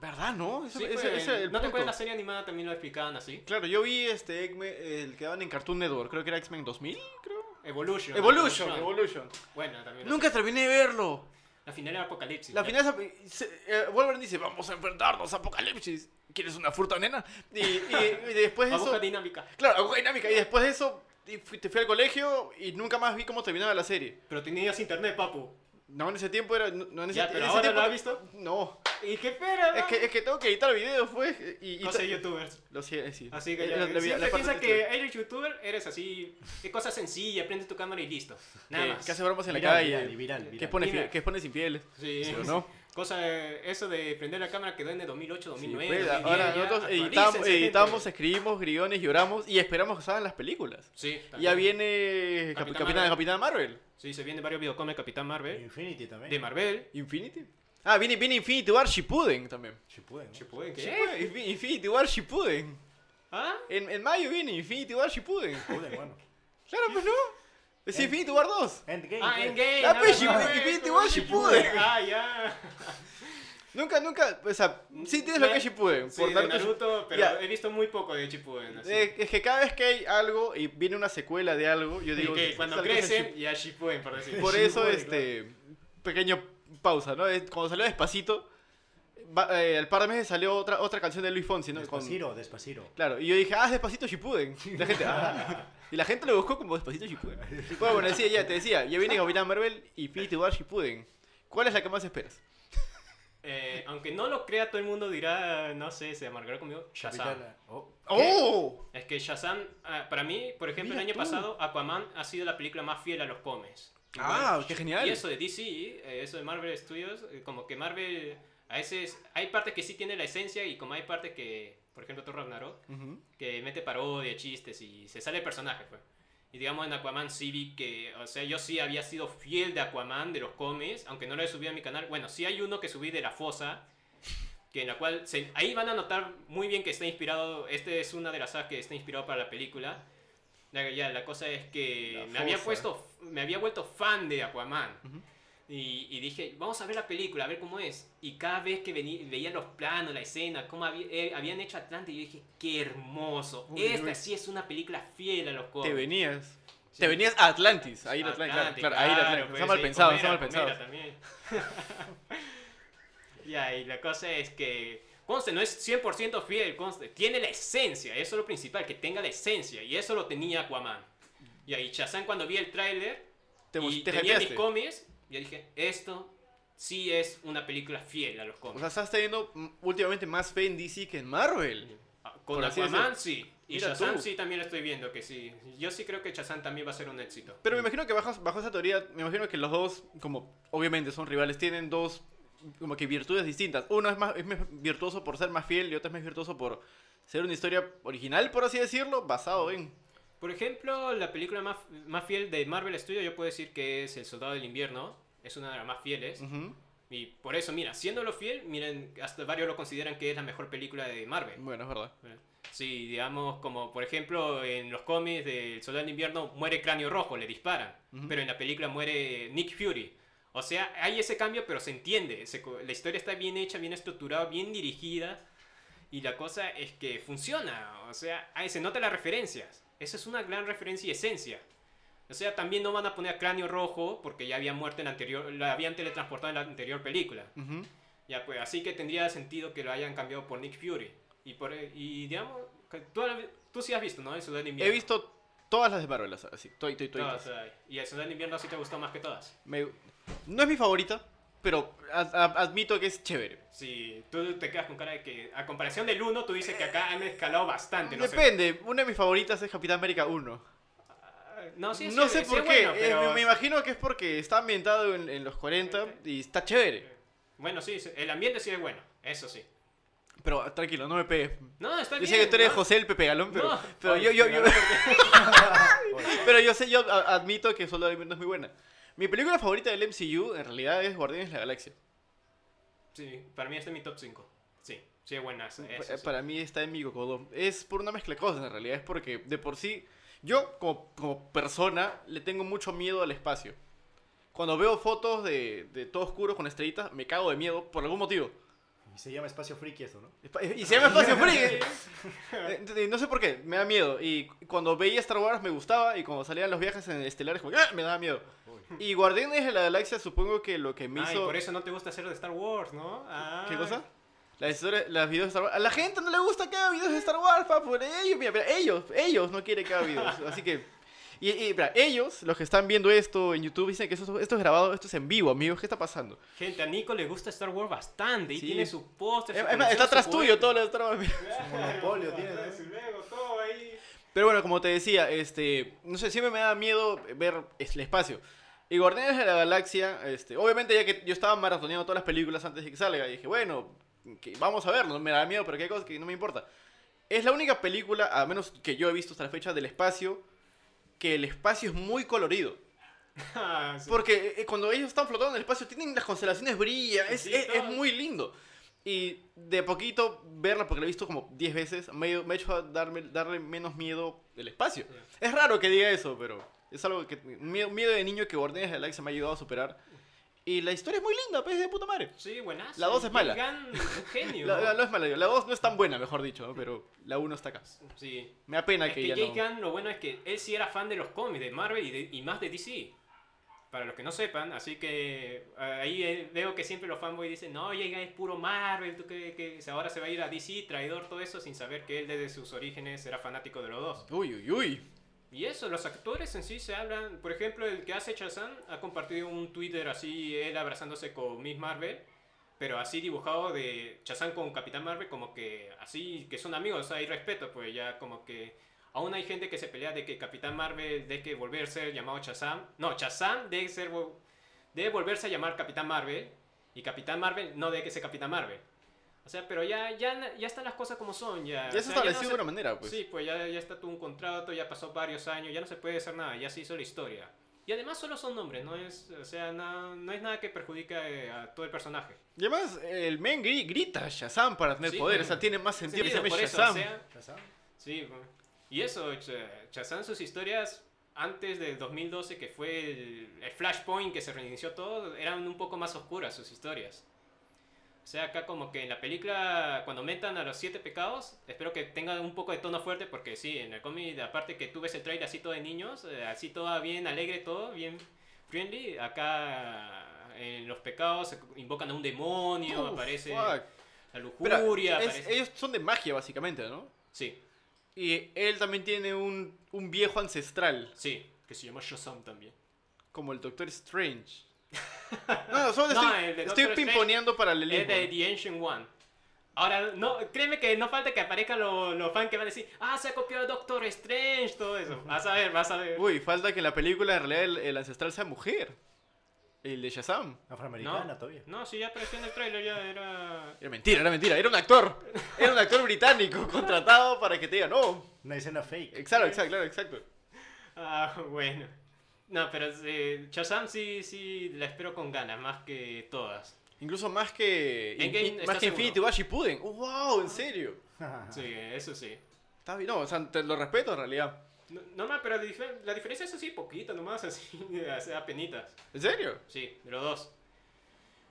¿Verdad, no? Eso- Sí, ese- pues, ese es el ¿No te punto. acuerdas la serie animada también lo explicaban así? Claro, yo vi este X-Men, el que daban en Cartoon Network, creo que era X-Men 2000, creo. Evolution. Evolution, Evolution. Bueno, también. Nunca terminé de verlo. La final era Apocalipsis. La final es- eh, Wolverine dice, vamos a enfrentarnos a Apocalipsis. ¿Quieres una fruta, nena? Y, y- y después de eso... dinámica. Claro, aguja dinámica. Y después de eso, y fui, te fui al colegio y nunca más vi cómo terminaba la serie. Pero tenías internet, papu. No, en ese tiempo era... No, en ese, Ya, en pero ese ahora tiempo- lo has visto. No. ¿Y qué espera? Es que, es que tengo que editar videos, pues. Y, y No sé, youtubers. Lo sé, sí. Así que Eh, ya, la- la- la piensa que eres youtuber, eres así, qué cosa sencilla, prende tu cámara y listo. Nada que, más. que hace bromas en la Viral, calle. viral, viral, Que pone, que pones infieles. Sí, ¿Sí o no? [laughs] Cosa, de- eso de prender la cámara quedó en el 2008, 2009. Pues, 2010, ahora ya, nosotros editamos, editamos, escribimos, guiones, lloramos y esperamos que salgan las películas. Sí, también. ya viene Cap- Capitán Capitán, Marvel. Capitán Marvel. Sí, se vienen varios videocomics de Capitán Marvel. Infinity también. De Marvel. Infinity. Ah, viene, viene Infinity War Shippuden también. Shippuden, ¿no? Shippuden, ¿qué? Shippuden, Infi- Infinity War Shippuden. ¿Ah? En, en mayo viene Infinity War Shippuden. Shippuden, bueno. Claro, pues no. Es Infinity War 2. Endgame. Ah, pues. Endgame. Ah, pues, Infinity War Shippuden. Ah, ya. Nunca, nunca, o sea, sí tienes lo que es Shippuden. Sí, por de Naruto pero Ya. he visto muy poco de Shippuden. Así. Eh, es que cada vez que hay algo y viene una secuela de algo, yo Y digo que cuando crecen, ya Shippuden, por decir. Por eso, Shippuden, este, pequeño pausa, ¿no? Cuando salió Despacito, va- eh, al par de meses salió otra, otra canción de Luis Fonsi, ¿no? Con- Despacito, despacito. Claro, y yo dije, ah, es Despacito Shippuden. Y la gente, ah. Y la gente lo buscó como Despacito Shippuden. Bueno, bueno, decía, ya, te decía, ya viene Capitán Marvel y Infinity War Shippuden. ¿Cuál es la que más esperas? Eh, aunque no lo crea, todo el mundo dirá, no sé, se amargará conmigo, Shazam. Capital- oh, ¡Oh! Es que Shazam, ah, para mí, por ejemplo, Mira el año tú. pasado, Aquaman ha sido la película más fiel a los cómics. Ah, qué genial. Y eso de DC, eh, eso de Marvel Studios, eh, como que Marvel, a veces, hay partes que sí tiene la esencia y como hay partes que, por ejemplo, Thor Ragnarok, Ujú. que mete parodia, chistes y se sale el personaje, pues. Y digamos en Aquaman sí vi que, o sea, yo sí había sido fiel de Aquaman, de los cómics, aunque no lo he subido a mi canal. Bueno, sí hay uno que subí de La Fosa, que en la cual, se- ahí van a notar muy bien que está inspirado, este es una de las sagas que está inspirado para la película. Ya, ya, la cosa es que La me había puesto, me había vuelto fan de Aquaman. Y, y dije, vamos a ver la película, a ver cómo es. Y cada vez que vení- veía los planos, la escena, cómo había- eh, habían hecho Atlante, yo dije, qué hermoso. Uy, Esta uy. sí es una película fiel a los cómics. Te venías. Sí. Te venías a Atlantis. Ahí en Atlantis, claro, Atlante, claro, ahí Atlantis. pues, está mal sí, pensado, está mal pensado. también. [laughs] ya, y la cosa es que, conste, no es 100% fiel, conste, tiene la esencia, eso es lo principal, que tenga la esencia, y eso lo tenía Aquaman. Y ahí Shazam cuando vi el tráiler Te, y te tenía mis cómics, yo dije, esto sí es una película fiel a los O cómics. sea, estás teniendo últimamente más fe en DC que en Marvel. Ah, Con por Aquaman sí. Y Mira Shazam tú. sí también lo estoy viendo que sí. Yo sí creo que Shazam también va a ser un éxito. Pero me imagino que bajo, bajo esa teoría, me imagino que los dos, como obviamente son rivales, tienen dos como que virtudes distintas. Uno es más, es más virtuoso por ser más fiel y otro es más virtuoso por ser una historia original, por así decirlo, basado en... Por ejemplo, la película más, más fiel de Marvel Studios, yo puedo decir que es El Soldado del Invierno. Es una de las más fieles. Y por eso, mira, siéndolo fiel, miren, hasta varios lo consideran que es la mejor película de Marvel. Bueno, es verdad. Sí, digamos, como por ejemplo en los cómics del Soldado de Invierno muere Cráneo Rojo, le disparan, pero en la película muere Nick Fury. O sea, hay ese cambio, pero se entiende. se la historia está bien hecha, bien estructurada, bien dirigida. Y la cosa es que funciona. O sea, ahí se nota las referencias. Esa es una gran referencia y esencia. O sea, también no van a poner Cráneo Rojo porque ya había muerto en la anterior, la habían teletransportado en la anterior película. Ujú. Ya, pues así que tendría sentido que lo hayan cambiado por Nick Fury. Y, por, y digamos, tú, tú sí has visto, ¿no? El Ciudad de He Invierno. visto todas las de Marvel, así. Toy, toy, toy. Todas, ay. Y el Ciudad de Invierno sí te gustó más que todas. Me- No es mi favorita, pero ad- ad- admito que es chévere. Sí, tú te quedas con cara de que, a comparación del 1, tú dices que acá han escalado bastante. No sé, Depende, una de mis favoritas es Capitán América 1. Ah, no, sí, no sé chévere, por qué, bueno, eh, pero- me, me imagino que es porque está ambientado en, en los 40 y está chévere. Bueno, sí, el ambiente sí es bueno, eso sí. Pero ah, tranquilo, no me pegues. No, está Yo bien. sé que tú eres ¿no? José el Pepe Galón, pero, No. pero, Ay, yo, yo, yo- pero yo [laughs] [laughs] sé, yo admito que de Invierno es muy buena. Mi película favorita del MCU en realidad es Guardianes de la Galaxia. Sí, para mí este es mi top 5. Sí, sí es buena. sí. Para mí está en mi cocodón. Es por una mezcla de cosas en realidad. Es porque de por sí, yo como, como persona le tengo mucho miedo al espacio. Cuando veo fotos de, de todo oscuro con estrellitas, me cago de miedo por algún motivo. Y se llama espacio friki eso, ¿no? Espa- Y se llama espacio. [laughs] Eh, eh, No sé por qué, me da miedo. Y cuando veía Star Wars me gustaba. Y cuando salían los viajes en estelares, como, ¡ah! me daba miedo. [laughs] Y Guardianes de la Galaxia, supongo que lo que me Ay, hizo. por eso no te gusta hacer de Star Wars, ¿no? Ah. ¿Qué cosa? Las historias, las videos de Star Wars. A la gente no le gusta que haga videos de Star Wars, pa, por ellos, mira, mira, ellos, ellos no quieren que haga videos. [laughs] Así que. Y, y, mira, ellos, los que están viendo esto en YouTube, dicen que esto, esto es grabado, esto es en vivo, amigos. ¿Qué está pasando? Gente, a Nico le gusta Star Wars bastante y Sí. tiene su póster. Está atrás tuyo todo lo de Star Wars. Monopolio tiene. Pero bueno, como te decía, este, no sé, siempre me da miedo ver el espacio. Y Guardianes de la Galaxia, este, obviamente ya que yo estaba maratoneando todas las películas antes de que salga, y dije, bueno, que vamos a verlo, me da miedo, pero qué cosa que no me importa. Es la única película, a menos que yo he visto hasta la fecha, del espacio, que el espacio es muy colorido. [laughs] Ah, sí. Porque eh, cuando ellos están flotando en el espacio, tienen las constelaciones brillan, es, Sí, es- es muy lindo. Y de poquito verla, porque la he visto como 10 veces, me, me ha hecho darme, darle menos miedo el espacio. Es raro que diga eso, pero es algo que. Miedo, miedo de niño que Guardianes de la Galaxia me ha ayudado a superar. Y la historia es muy linda, pues de puta madre. Sí, buenazo. La dos es mala. Un genio. [laughs] La, la- no es mala, la 2 no es tan buena, mejor dicho, ¿no? pero la 1 está acá. Sí. Me da pena Es que, que ya Jake no. Gunn, lo bueno es que él sí era fan de los cómics de Marvel y, de- y más de DC. Para los que no sepan, así que eh, ahí eh, veo que siempre los fanboys dicen, no, Jake Gunn es puro Marvel, tú que, que ahora se va a ir a DC, traidor, todo eso, sin saber que él desde sus orígenes era fanático de los dos. Uy, uy, uy. Y eso, los actores en sí se hablan. Por ejemplo, el que hace Shazam ha compartido un Twitter así, él abrazándose con Miss Marvel, pero así dibujado de Shazam con Capitán Marvel, como que así, que son amigos, hay respeto, pues ya como que. Aún hay gente que se pelea de que Capitán Marvel debe que volver a ser llamado Shazam. No, Shazam debe, ser, debe volverse a llamar Capitán Marvel, y Capitán Marvel no debe que ser Capitán Marvel. O sea, pero ya, ya, ya están las cosas como son. Ya, Ya O se sea, no estableció se- de una manera, pues. Sí, pues ya, ya está todo un contrato, ya pasó varios años, ya no se puede hacer nada, ya se hizo la historia. Y además solo son nombres, no es, o sea, no, no es nada que perjudique a todo el personaje. Y además, el men gri- grita Shazam para tener Sí, poder, pues, o sea, tiene más sentido que se Sentido, llame eso, o Shazam. sea, ¿Shazam? sí, pues. y eso, Shazam sus historias antes del 2012, que fue el, el Flashpoint que se reinició todo, eran un poco más oscuras sus historias. O sea, acá como que en la película, cuando metan a los siete pecados, espero que tengan un poco de tono fuerte, porque sí, en el cómic, aparte que tú ves el trailer así todo de niños, eh, así todo bien alegre, todo bien friendly, acá en los pecados invocan a un demonio, aparece fuck. la lujuria, es- aparece... ellos son de magia, básicamente, ¿no? Sí, Y él también tiene un, un viejo ancestral, sí, que se llama Shazam también. como el Doctor Strange. No, solo No, estoy, estoy Es de The Ancient One. Ahora, no, créeme que no falta que aparezcan los, los fans que van a decir, ah, se ha copiado Doctor Strange, todo eso. Vas a ver, vas a ver. Uy, falta que en la película en realidad el, el ancestral sea mujer. El de Shazam. Afroamericana No, todavía. no, sí, ya apareció en el trailer, ya era... Era mentira, era mentira, era un actor. Era un actor británico [laughs] contratado para que te diga, no. Una escena fake. Exacto, exacto, claro, exacto. Ah, bueno. No, pero eh, Shazam sí, sí, la espero con ganas, más que todas. Incluso más que, in- más que. Infinity War Shippuden. Oh, wow, en serio. [laughs] Sí, eso sí. Está bien, no, o sea, te lo respeto en realidad. No, normal, pero la, difer- la diferencia es así, poquita nomás, así, [laughs] hace penitas. ¿En serio? Sí, de los dos.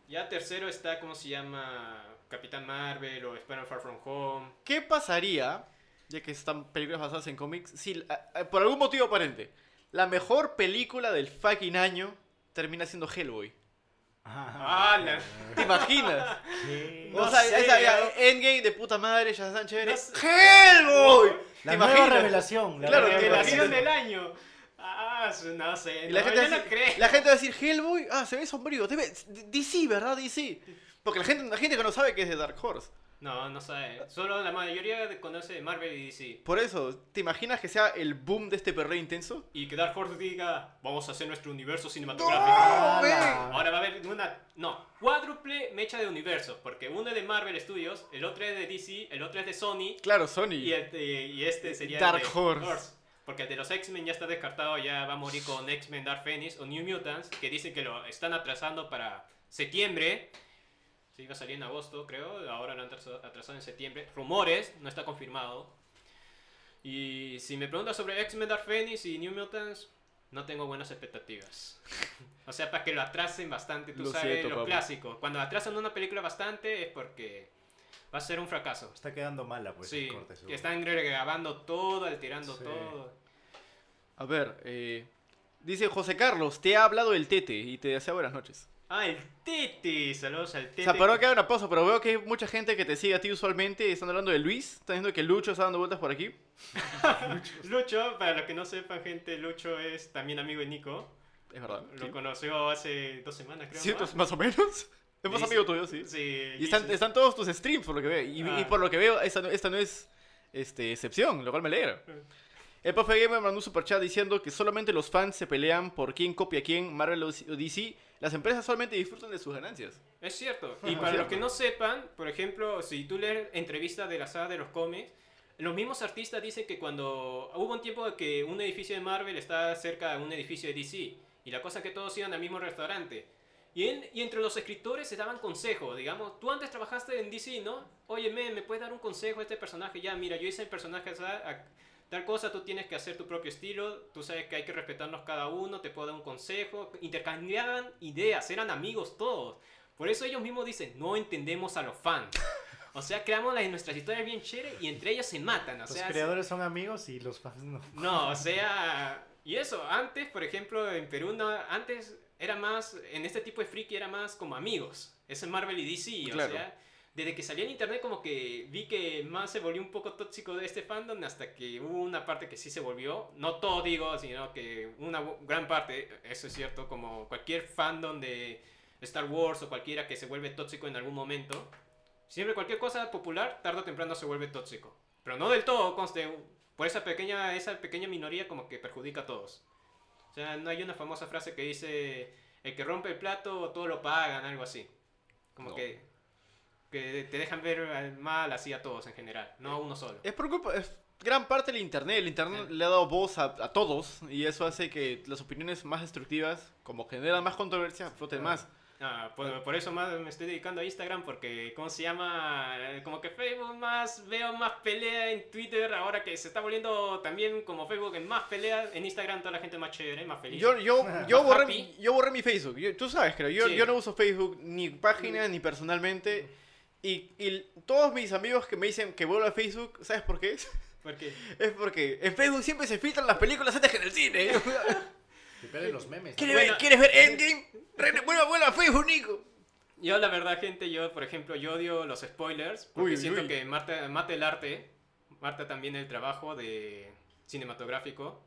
Ya tercero está, ¿cómo se llama? Capitán Marvel o Spider-Man Far From Home. ¿Qué pasaría, ya que están películas basadas en cómics, si a- a- por algún motivo aparente, la mejor película del fucking año termina siendo Hellboy? ¡Ah, la- ¿Te imaginas? No o sea, sé, esa- ya, ¿no? Endgame de puta madre, ya están chéveres. No sé. ¡Hellboy! La ¿Te nueva imaginas? revelación. La Claro, Revelación imaginas. del año. Ah, no sé. Y la, no, gente yo va a no decir- creo. la gente va a decir Hellboy, ah, se ve sombrío, DC, ¿verdad? DC. Porque la gente, la gente que no sabe que es de Dark Horse. No, no sé. Solo la mayoría de- conoce Marvel y DC. Por eso, ¿te imaginas que sea el boom de este perreo intenso? Y que Dark Horse diga, vamos a hacer nuestro universo cinematográfico. ¡No. Ahora va a haber una, no, cuádruple mecha de universos, porque uno es de Marvel Studios, el otro es de DC, el otro es de Sony, Claro, Sony. y, este, y este sería Dark el de Horse. Porque el de los X-Men ya está descartado, ya va a morir con X-Men Dark Phoenix o New Mutants, que dicen que lo están atrasando para septiembre. Sí, va a salir en agosto, creo. Ahora lo han atrasado en septiembre. Rumores, no está confirmado. Y si me preguntas sobre X-Men Dark Phoenix y New Mutants, no tengo buenas expectativas. [laughs] o sea, para que lo atrasen bastante, tú Lo sabes, siento, lo clásico. Cuando atrasan una película bastante es porque va a ser un fracaso. Está quedando mala, pues. sí, el corte, que están grabando todo, alterando Sí. todo. A ver, eh, dice José Carlos, te ha hablado el Tete y te desea buenas noches. Ah, el Tete. Saludos al Tete. O sea, paró que haga una pausa, pero veo que hay mucha gente que te sigue a ti usualmente. Están hablando de Luis, están diciendo que Lucho está dando vueltas por aquí. [laughs] Lucho, para los que no sepan, gente, Lucho es también amigo de Nico. Es verdad. Lo sí. conoció hace dos semanas, creo. Sí, pues, más o menos. [laughs] Dice- amigo tuyo, sí. Sí. Y están, están todos tus streams, por lo que veo. Y, Ah. y por lo que veo, esta no, esta no es este, excepción, lo cual me alegra. El profe Gamer mandó un superchat diciendo que solamente los fans se pelean por quién copia a quién, Marvel o DC. Las empresas solamente disfrutan de sus ganancias. Es cierto. Y para los que no sepan, por ejemplo, si tú lees entrevistas de la saga de los cómics, los mismos artistas dicen que cuando hubo un tiempo que un edificio de Marvel está cerca de un edificio de DC, y la cosa es que todos iban al mismo restaurante. Y, en- y entre los escritores se daban consejos, digamos, tú antes trabajaste en DC, ¿no? Oye, men, ¿me puedes dar un consejo a este personaje? Ya, mira, yo hice el personaje a- a- tal cosa, tú tienes que hacer tu propio estilo, tú sabes que hay que respetarnos cada uno, te puedo dar un consejo, intercambiaban ideas, eran amigos todos. Por eso ellos mismos dicen, no entendemos a los fans. O sea, creamos las, nuestras historias bien chéveres y entre ellos se matan. O Los sea, creadores son amigos y los fans no. no, o sea, y eso, antes, por ejemplo, en Perú, no, antes era más, en este tipo de friki era más como amigos. Es en Marvel y DC, Claro. o sea, desde que salí en internet como que vi que más se volvió un poco tóxico de este fandom hasta que hubo una parte que sí se volvió, no todo digo, sino que una gran parte, eso es cierto, como cualquier fandom de Star Wars o cualquiera que se vuelve tóxico en algún momento, siempre cualquier cosa popular, tarde o temprano se vuelve tóxico. Pero no del todo, conste, por esa pequeña, esa pequeña minoría como que perjudica a todos. O sea, no hay una famosa frase que dice, el que rompe el plato, todo lo pagan, algo así. Como No. que, que te dejan ver al mal así a todos en general, no a uno solo. Es por culpa, es gran parte del internet. El internet le ha dado voz a, a todos y eso hace que las opiniones más destructivas, como generan más controversia, floten más. Ah, por, por eso más me estoy dedicando a Instagram porque, ¿cómo se llama? Como que Facebook más, veo más pelea en Twitter ahora que se está volviendo también como Facebook en más pelea. En Instagram toda la gente más chévere, más feliz. Yo, yo, [laughs] yo, borré, happy. mi- yo borré mi Facebook. Yo- tú sabes, creo. Yo, Sí. yo no uso Facebook ni página ni personalmente. Y, y todos mis amigos que me dicen que vuelvo a Facebook, ¿sabes por qué? Porque [laughs] Es porque en Facebook siempre se filtran las películas antes que en el cine. [laughs] Depende de los memes. ¿Quieres, Bueno. ver, ¿Quieres ver Endgame? Vuelva, vuelva a Facebook, Nico. yo la verdad, gente, yo por ejemplo, yo odio los spoilers porque Uy, siento uy. que Marta, mata el arte, mata también el trabajo de cinematográfico.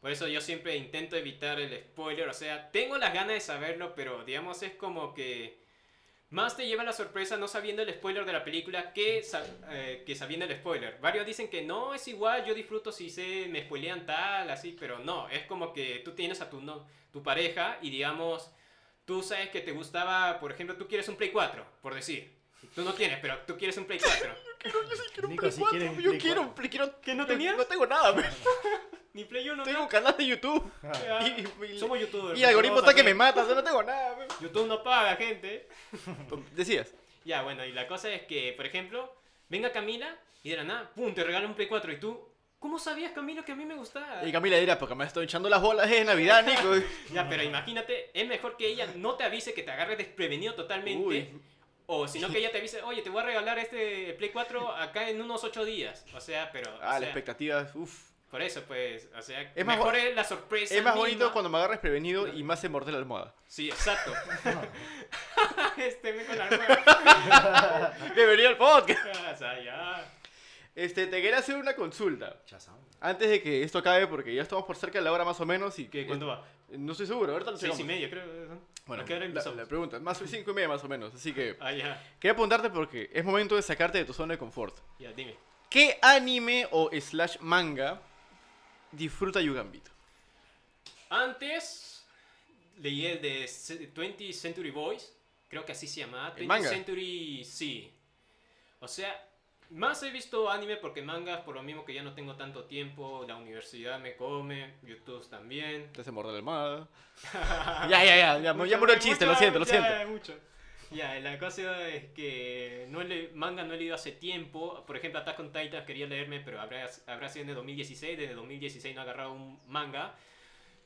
Por eso yo siempre intento evitar el spoiler, o sea, tengo las ganas de saberlo, pero digamos es como que más te lleva la sorpresa no sabiendo el spoiler de la película que, eh, que sabiendo el spoiler. Varios dicen que no, es igual, yo disfruto si se me spoilean tal, así, pero no, es como que tú tienes a tu, no, tu pareja y digamos, tú sabes que te gustaba, por ejemplo, tú quieres un Play 4, por decir. Tú no tienes, pero tú quieres un Play 4. [laughs] Nico, si quieres un yo Play quiero, 4. un Play- quiero, ¿Que no yo tenías? No tengo nada, pero- Ni Play 1, Tengo ¿no? un canal de YouTube. Ya. Y, y- Somos youtubers. y el algoritmo ¿qué vamos a está que me mata, o sea, no tengo nada. YouTube no paga, gente. Decías. Ya, bueno, y la cosa es que, por ejemplo, venga Camila y de la nada, pum, te regala un Play 4 y tú, ¿cómo sabías, Camilo, que a mí me gustaba? Y Camila dirá, porque me estoy echando las bolas es Navidad, Nico. [laughs] Ya, pero imagínate, es mejor que ella no te avise que te agarre desprevenido totalmente. Uy. O sino que ella te avise, oye, te voy a regalar este Play 4 acá en unos 8 días. O sea, pero. o Ah, la expectativa, uff. Por eso, pues, o sea, Es mejor es la sorpresa. Es más misma. bonito cuando me agarras prevenido y más se morde la almohada. Sí, exacto. [laughs] este me con la nueva. [laughs] Bienvenido al podcast. O sea, ya. Este, te quería hacer una consulta. Antes de que esto acabe, porque ya estamos por cerca de la hora más o menos y ¿Qué, ¿Cuándo va? Eh, No estoy seguro, ahorita lo Seis y media, creo. ¿no? Bueno, ¿A qué hora la, la pregunta, más cinco y media más o menos, así que Ah, ya. quería preguntarte porque es momento de sacarte de tu zona de confort. Ya, dime. ¿Qué anime o slash manga disfruta Yugambito? Antes leí el de Ce- 20th Century Boys, creo que así se llama. ¿El 20th manga? Century, sí. O sea, más he visto anime porque mangas, por lo mismo que ya no tengo tanto tiempo, la universidad me come, YouTube también. Te hace morder la [laughs] almohada. ya, ya, ya, ya, ya murió el chiste, lo siento, lo Ya, siento. mucho. Ya, la cosa es que no le, manga no he leído hace tiempo. Por ejemplo, Attack on Titan quería leerme, pero habrá, habrá sido en el 2016. Desde 2016 no he agarrado un manga.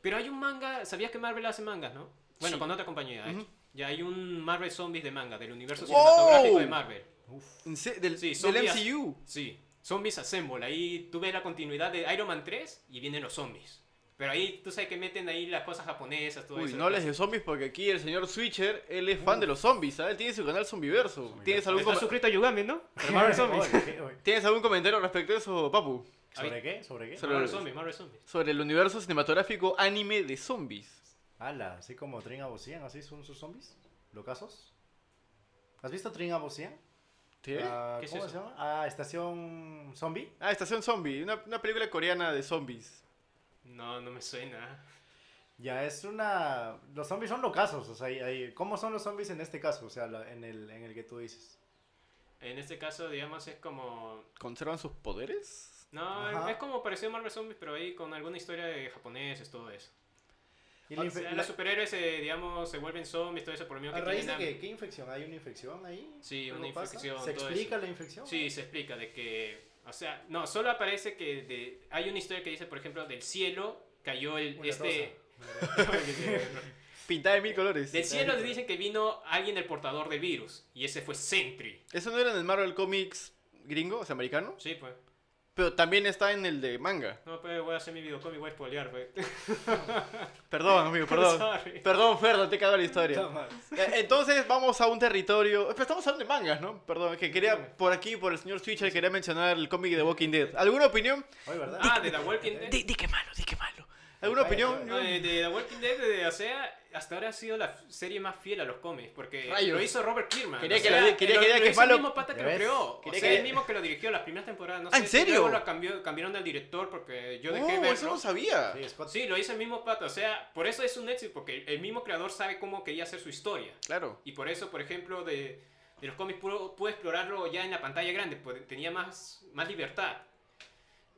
Pero hay un manga, ¿sabías que Marvel hace mangas, no? Bueno, Sí. con otra compañía. Ya hay un Marvel Zombies de manga, del universo ¡Wow! cinematográfico de Marvel. ¿En se- ¿Del, Sí, del. MCU? Sí, Zombies Assemble. Ahí tú ves la continuidad de Iron Man 3 y vienen los zombies. Pero ahí tú sabes que meten ahí las cosas japonesas, todo Uy, eso. no hables de zombies porque aquí el señor Switcher, él es fan de los zombies, ¿sabes? Él tiene su canal Zombiverso. ¿Tienes algún, ¿Estás suscrito a Yugami, no? [laughs] Marvel Zombies. ¿Tienes algún comentario respecto a eso, Papu? ¿Sobre qué? ¿Sobre qué? Sobre- Marvel Zombies, Marvel Zombies. Sobre el universo cinematográfico anime de zombies. Ala, así como Trin Abosian, así son sus zombies, locazos. ¿Has visto Trin Abosian? ¿Sí? Ah, ¿Qué es ¿Cómo eso? se llama? Ah, Estación Zombie. Ah, Estación Zombie, una, una película coreana de zombies. No, no me suena. Ya es una. Los zombies son locazos, o sea, hay- hay- ¿cómo son los zombies en este caso? O sea, la- en el, en el que tú dices. En este caso, digamos, es como... ¿Conservan sus poderes? No, Ajá. es como parecido a Marvel Zombies, pero ahí con alguna historia de japoneses, todo eso. Y O sea, los superhéroes, se, digamos, se vuelven zombies, todo eso por mismo ¿A que raíz de tienen qué? ¿Qué infección? ¿Hay una infección ahí? Sí, ¿Algo una pasa? infección, ¿Se todo explica eso. la infección? Sí, se explica de que, o sea, no, solo aparece que de- hay una historia que dice, por ejemplo, del cielo cayó el, Una este... [laughs] Pintada de mil colores. del cielo dicen que vino alguien el portador del virus, y ese fue Sentry. ¿Eso no era en el Marvel Comics gringo, o sea, americano? Sí, pues. Pero también está en el de manga. No, pues voy a hacer mi videocómic, voy a spoilear, pues. [laughs] Perdón, amigo, perdón. Sorry. Perdón, Ferdo, te cago la historia. Toma. Eh, Entonces vamos a un territorio. Pero estamos hablando de mangas, ¿no? Perdón, que quería por aquí, por el señor Switcher, quería mencionar el cómic de Walking Dead. ¿Alguna opinión? Oye, ¿verdad? Ah, de The Walking Dead. Di, di que malo, di que malo. ¿Alguna opinión? No, de, de The Walking Dead, de, o sea, hasta ahora ha sido la serie más fiel a los cómics, porque Rayos. lo hizo Robert Kirkman. Quería o que sea, lo quería lo- que diga lo que es hizo el mismo pata que ¿Ya lo creó. Quería o sea, que- el mismo que lo dirigió las primeras temporadas. No Ah, sé ¿en serio? luego lo cambió, cambiaron del director porque yo dejé Oh, verlo. eso no sabía. Sí, Scott. Sí, lo hizo el mismo pata. O sea, por eso es un éxito, porque el mismo creador sabe cómo quería hacer su historia. Claro. Y por eso, por ejemplo, de, de los cómics pudo, pudo explorarlo ya en la pantalla grande, tenía más, más libertad.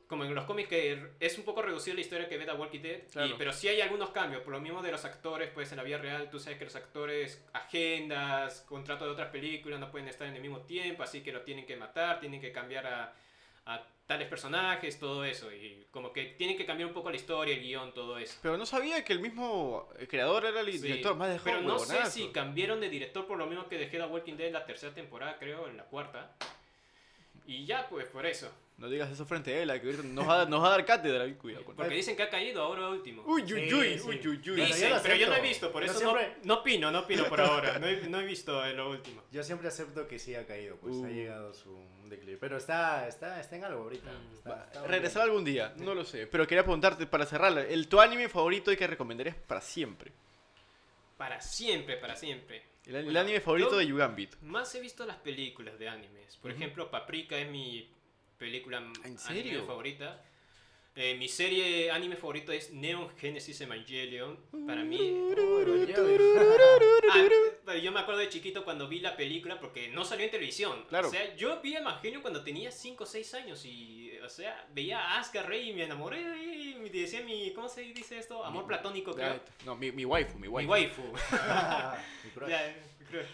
Como en los cómics que es un poco reducido la historia que ve The Walking Dead, y- pero sí hay algunos cambios, por lo mismo de los actores, pues en la vida real tú sabes que los actores, agendas, contratos de otras películas no pueden estar en el mismo tiempo, así que lo tienen que matar, tienen que cambiar a, a tales personajes, todo eso, y como que tienen que cambiar un poco la historia, el guion, todo eso. Pero no sabía que el mismo eh, creador era el Sí, director. Más dejó Pero no sé si cambiaron de director por lo mismo que dejé The Walking Dead en la tercera temporada, creo, en la cuarta. Y ya, pues, por eso. No digas eso frente a él, que ahorita nos va, a- nos va a dar cátedra. Cuidado con Porque dicen que ha caído ahora último. Uy, uy, uy, sí. uy, uy, uy. Dicen, pero yo no he visto, por Yo eso siempre- no, no opino, no opino por ahora. No he, no he visto lo último. Yo siempre acepto que sí ha caído, pues Uh. ha llegado su declive. Pero está, está, está en algo ahorita. Mm. Está- Va, está Regresar algún día, no lo sé. Pero quería preguntarte para cerrar. El, ¿Tu anime favorito y que recomendarías para siempre? Para siempre, para siempre. El, anime favorito yo- de Yugambit. Más he visto las películas de animes. Por ejemplo, Paprika es mi película ¿En anime serio? favorita. Eh, mi serie anime favorito es Neon Genesis Evangelion. Para mí. Ah, yo me acuerdo de chiquito cuando vi la película porque no salió en televisión. Claro. O sea, yo vi Evangelion cuando tenía 5 o 6 años y, O sea, veía a Asuka Rey y me enamoré y me decía mi, ¿cómo se dice esto? Amor platónico, creo. No, mi, mi waifu, mi Mi waifu. waifu. Mi crush. Ya, creo. Ya,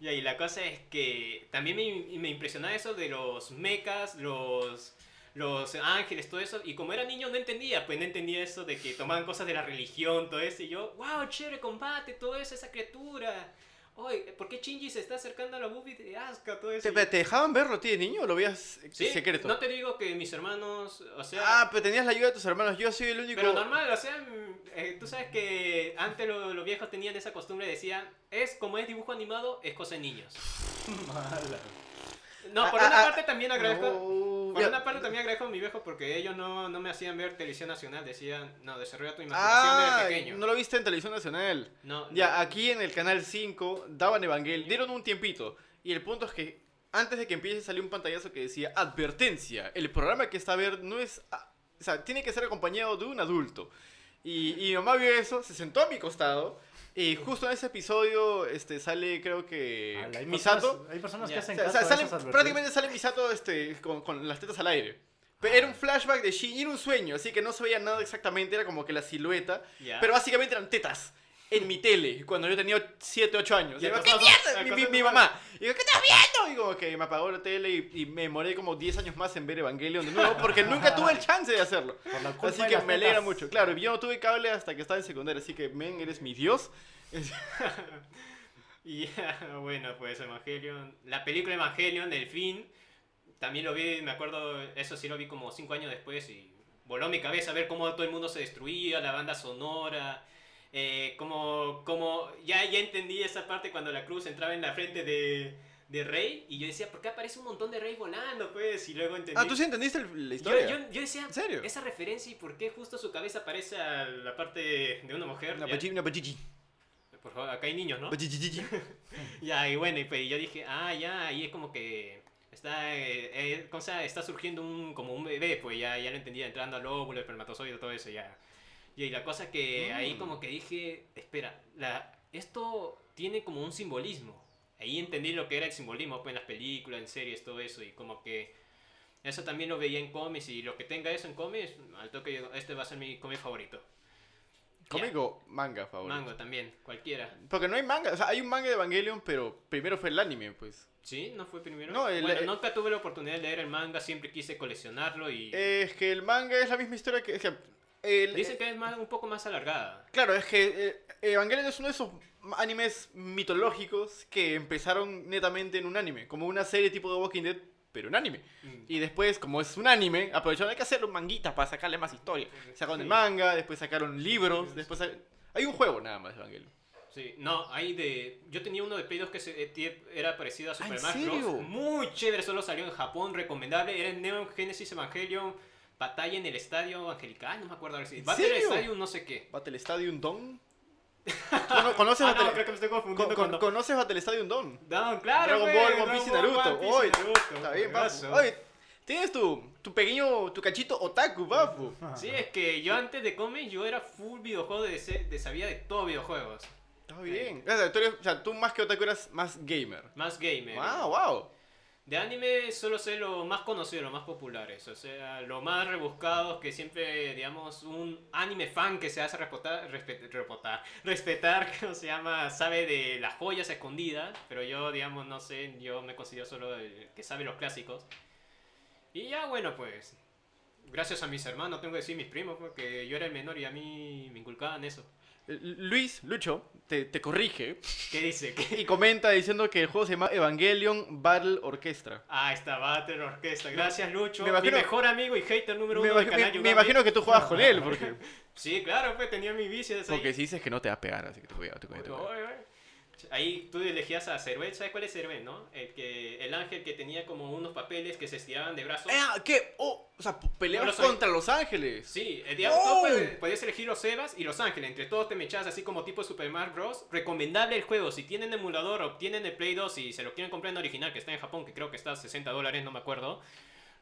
y la cosa es que también me, me impresionaba eso de los mechas, los, los ángeles, todo eso. Y como era niño no entendía, pues no entendía eso de que tomaban cosas de la religión, todo eso. Y yo, wow, chévere combate, todo eso, esa criatura. Oye, ¿por qué Shinji se está acercando a la boobie de Asuka, todo eso? ¿Te, te dejaban verlo de niño o lo veías Sí, secreto? No te digo que mis hermanos, o sea... Ah, pero tenías la ayuda de tus hermanos. Yo soy el único. Pero normal, o sea, eh, tú sabes que antes lo- los viejos tenían esa costumbre, decían, es como es dibujo animado, es cosa de niños. [laughs] Mala. No, por Ah, una ah, parte también agradezco... No, Por ya. una parte también agradezco a mi viejo porque ellos no, no me hacían ver televisión nacional, decían, no, desarrolla tu imaginación Ah, desde pequeño. no lo viste en televisión nacional. No, Ya, no. aquí en el canal 5 daban Evangel, dieron un tiempito. Y el punto es que antes de que empiece salió un pantallazo que decía advertencia. El programa que está a ver no es. O sea, tiene que ser acompañado de un adulto. Y, y mi mamá vio eso, se sentó a mi costado. Y justo en ese episodio este, sale, creo que. Ala, hay Misato. personas- Hay personas que O hacen sea, caso a sale- esas advertencias. prácticamente sale Misato este, con, con las tetas al aire. Pero era un flashback de Shin, y era un sueño, así que no se veía nada exactamente, era como que la silueta. Ya. Pero básicamente eran tetas en mi tele cuando yo tenía 7, 8 años. Y ¿qué mierda? Mi, mi- mi mamá. Y digo, ¿qué estás viendo? Y como que me apagó la tele y, y me demoré como 10 años más en ver Evangelion de nuevo porque [laughs] nunca tuve el chance de hacerlo. Así que me alegra mucho. Claro, yo no tuve cable hasta que estaba en secundaria, así que, men, eres mi dios. [laughs] Y ya, [laughs] bueno, pues Evangelion. La película Evangelion, el fin, también lo vi, me acuerdo, eso sí lo vi como cinco años después y voló mi cabeza ver cómo todo el mundo se destruía, la banda sonora. Eh, como, como ya, ya entendí esa parte cuando la cruz entraba en la frente de, de Rey y yo decía, ¿por qué aparece un montón de Rey volando? Pues, y luego entendí. Ah, ¿tú sí entendiste el- la historia? yo, yo decía, ¿En serio? esa referencia y por qué justo su cabeza aparece a la parte de una mujer. Una pachi- una pachichi. por favor, acá hay niños, ¿no? [laughs] Ya, y bueno, y pues yo dije, ah, ya, ahí es como que está, eh, eh, ¿cómo se llama? está surgiendo un, como un bebé, pues ya, ya lo entendía, entrando al óvulo, el espermatozoide, todo eso, ya. Y la cosa que ahí Mm. como que dije, espera, la, esto tiene como un simbolismo. Ahí entendí lo que era el simbolismo, pues en las películas, en series, todo eso, y como que eso también lo veía en cómics, y lo que tenga eso en cómics, al toque, yo, este va a ser mi cómic favorito. ¿Cómic o manga favorito? Mango también, cualquiera. Porque no hay manga, o sea, hay un manga de Evangelion, pero primero fue el anime, pues. ¿Sí? ¿No fue primero? No, el- bueno, el- nunca tuve la oportunidad de leer el manga, siempre quise coleccionarlo y... Es que el manga es la misma historia que el- Dicen que es más, un poco más alargada. Claro, es que eh, Evangelion es uno de esos animes mitológicos que empezaron netamente en un anime, como una serie tipo de Walking Dead, pero en anime. Y después, como es un anime, aprovecharon hay que hacerle un manguita para sacarle más historia. Sacaron el manga, después sacaron libros, después hay, un juego nada más Evangelion. Sí, no, hay de... Yo tenía uno de Play 2 que se- eh, era parecido a Super ¿en Smash serio? Bros. Muy chévere, solo salió en Japón, recomendable. Era Neon Genesis Evangelion, Batalla en el Estadio Angelical, no me acuerdo ahora sí. ¿En Batalla en el serio? Estadio no sé qué. Battle Stadium. [laughs] ¿Cono- ¿Conoces, Ah, no, Battle... creo que me estoy confundiendo con- con... ¿Conoces Battle Stadium Dawn? No, claro, Dragon Ball, One Piece y Naruto. Oye, Está bien, papu. Oye, tienes tu, tu pequeño, tu cachito otaku, papu. Sí, es que yo antes de cómics yo era full videojuego de, de sabía de todos videojuegos. Está bien. O sea, tú, eres- o sea, tú más que otaku eras más gamer. Más gamer. Wow, wow. De anime solo sé lo más conocido, los más populares. O sea, lo más rebuscados que siempre, digamos, un anime fan que se hace respetar, [laughs] respetar, respetar, [laughs] respetar ¿cómo se llama? Sabe de las joyas escondidas. Pero yo, digamos, no sé, yo me considero solo el que sabe los clásicos. Y ya, bueno, pues, gracias a mis hermanos, tengo que decir mis primos, porque yo era el menor y a mí me inculcaban eso. Luis, Lucho, te, te corrige ¿Qué dice? ¿Qué? y comenta diciendo que el juego se llama Evangelion Battle Orchestra. Ah, está Battle Orquesta. Gracias, Lucho. Me imagino- mi mejor amigo y hater número Me, uno del canal me- imagino que tú juegas con él, porque, [laughs] Sí, claro, pues tenía mi vicio. ahí. porque si dices que no te va a pegar, así que te cuidado, te cuidado. Ahí tú elegías a Cervel, ¿sabes cuál es Cervel, no? El, que, el ángel que tenía como unos papeles que se estiraban de brazos. Eh, ¿Qué? Oh, o sea, peleabas No contra Los Ángeles. Sí, ¡Oh! podías elegir los Evas y los Ángeles. Entre todos te mechabas así como tipo Super Mario Bros. Recomendable el juego. Si tienen emulador o tienen el Play 2 y se lo quieren comprar en original, que está en Japón, que creo que está a 60 dólares, no me acuerdo.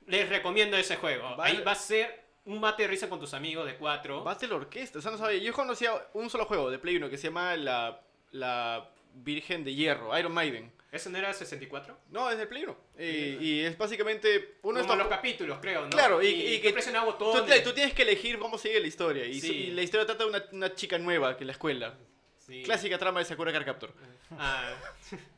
Les recomiendo ese juego. Vale. Ahí va a ser un mate de risa con tus amigos de 4. Battle Orchestra, o sea, no sabía. Yo conocía un solo juego de Play 1 que se llama la, la Virgen de Hierro, Iron Maiden. ¿Eso no era 64? No, es del Play. Y, y es básicamente uno de Como los capítulos, creo, ¿no? Claro, y- y que- que presionan Tú, botones. tú tienes que elegir cómo sigue la historia. Y, Sí. la historia trata de una, una chica nueva que en la escuela. Sí. Clásica trama de Sakura Card Captor. Ah. [laughs]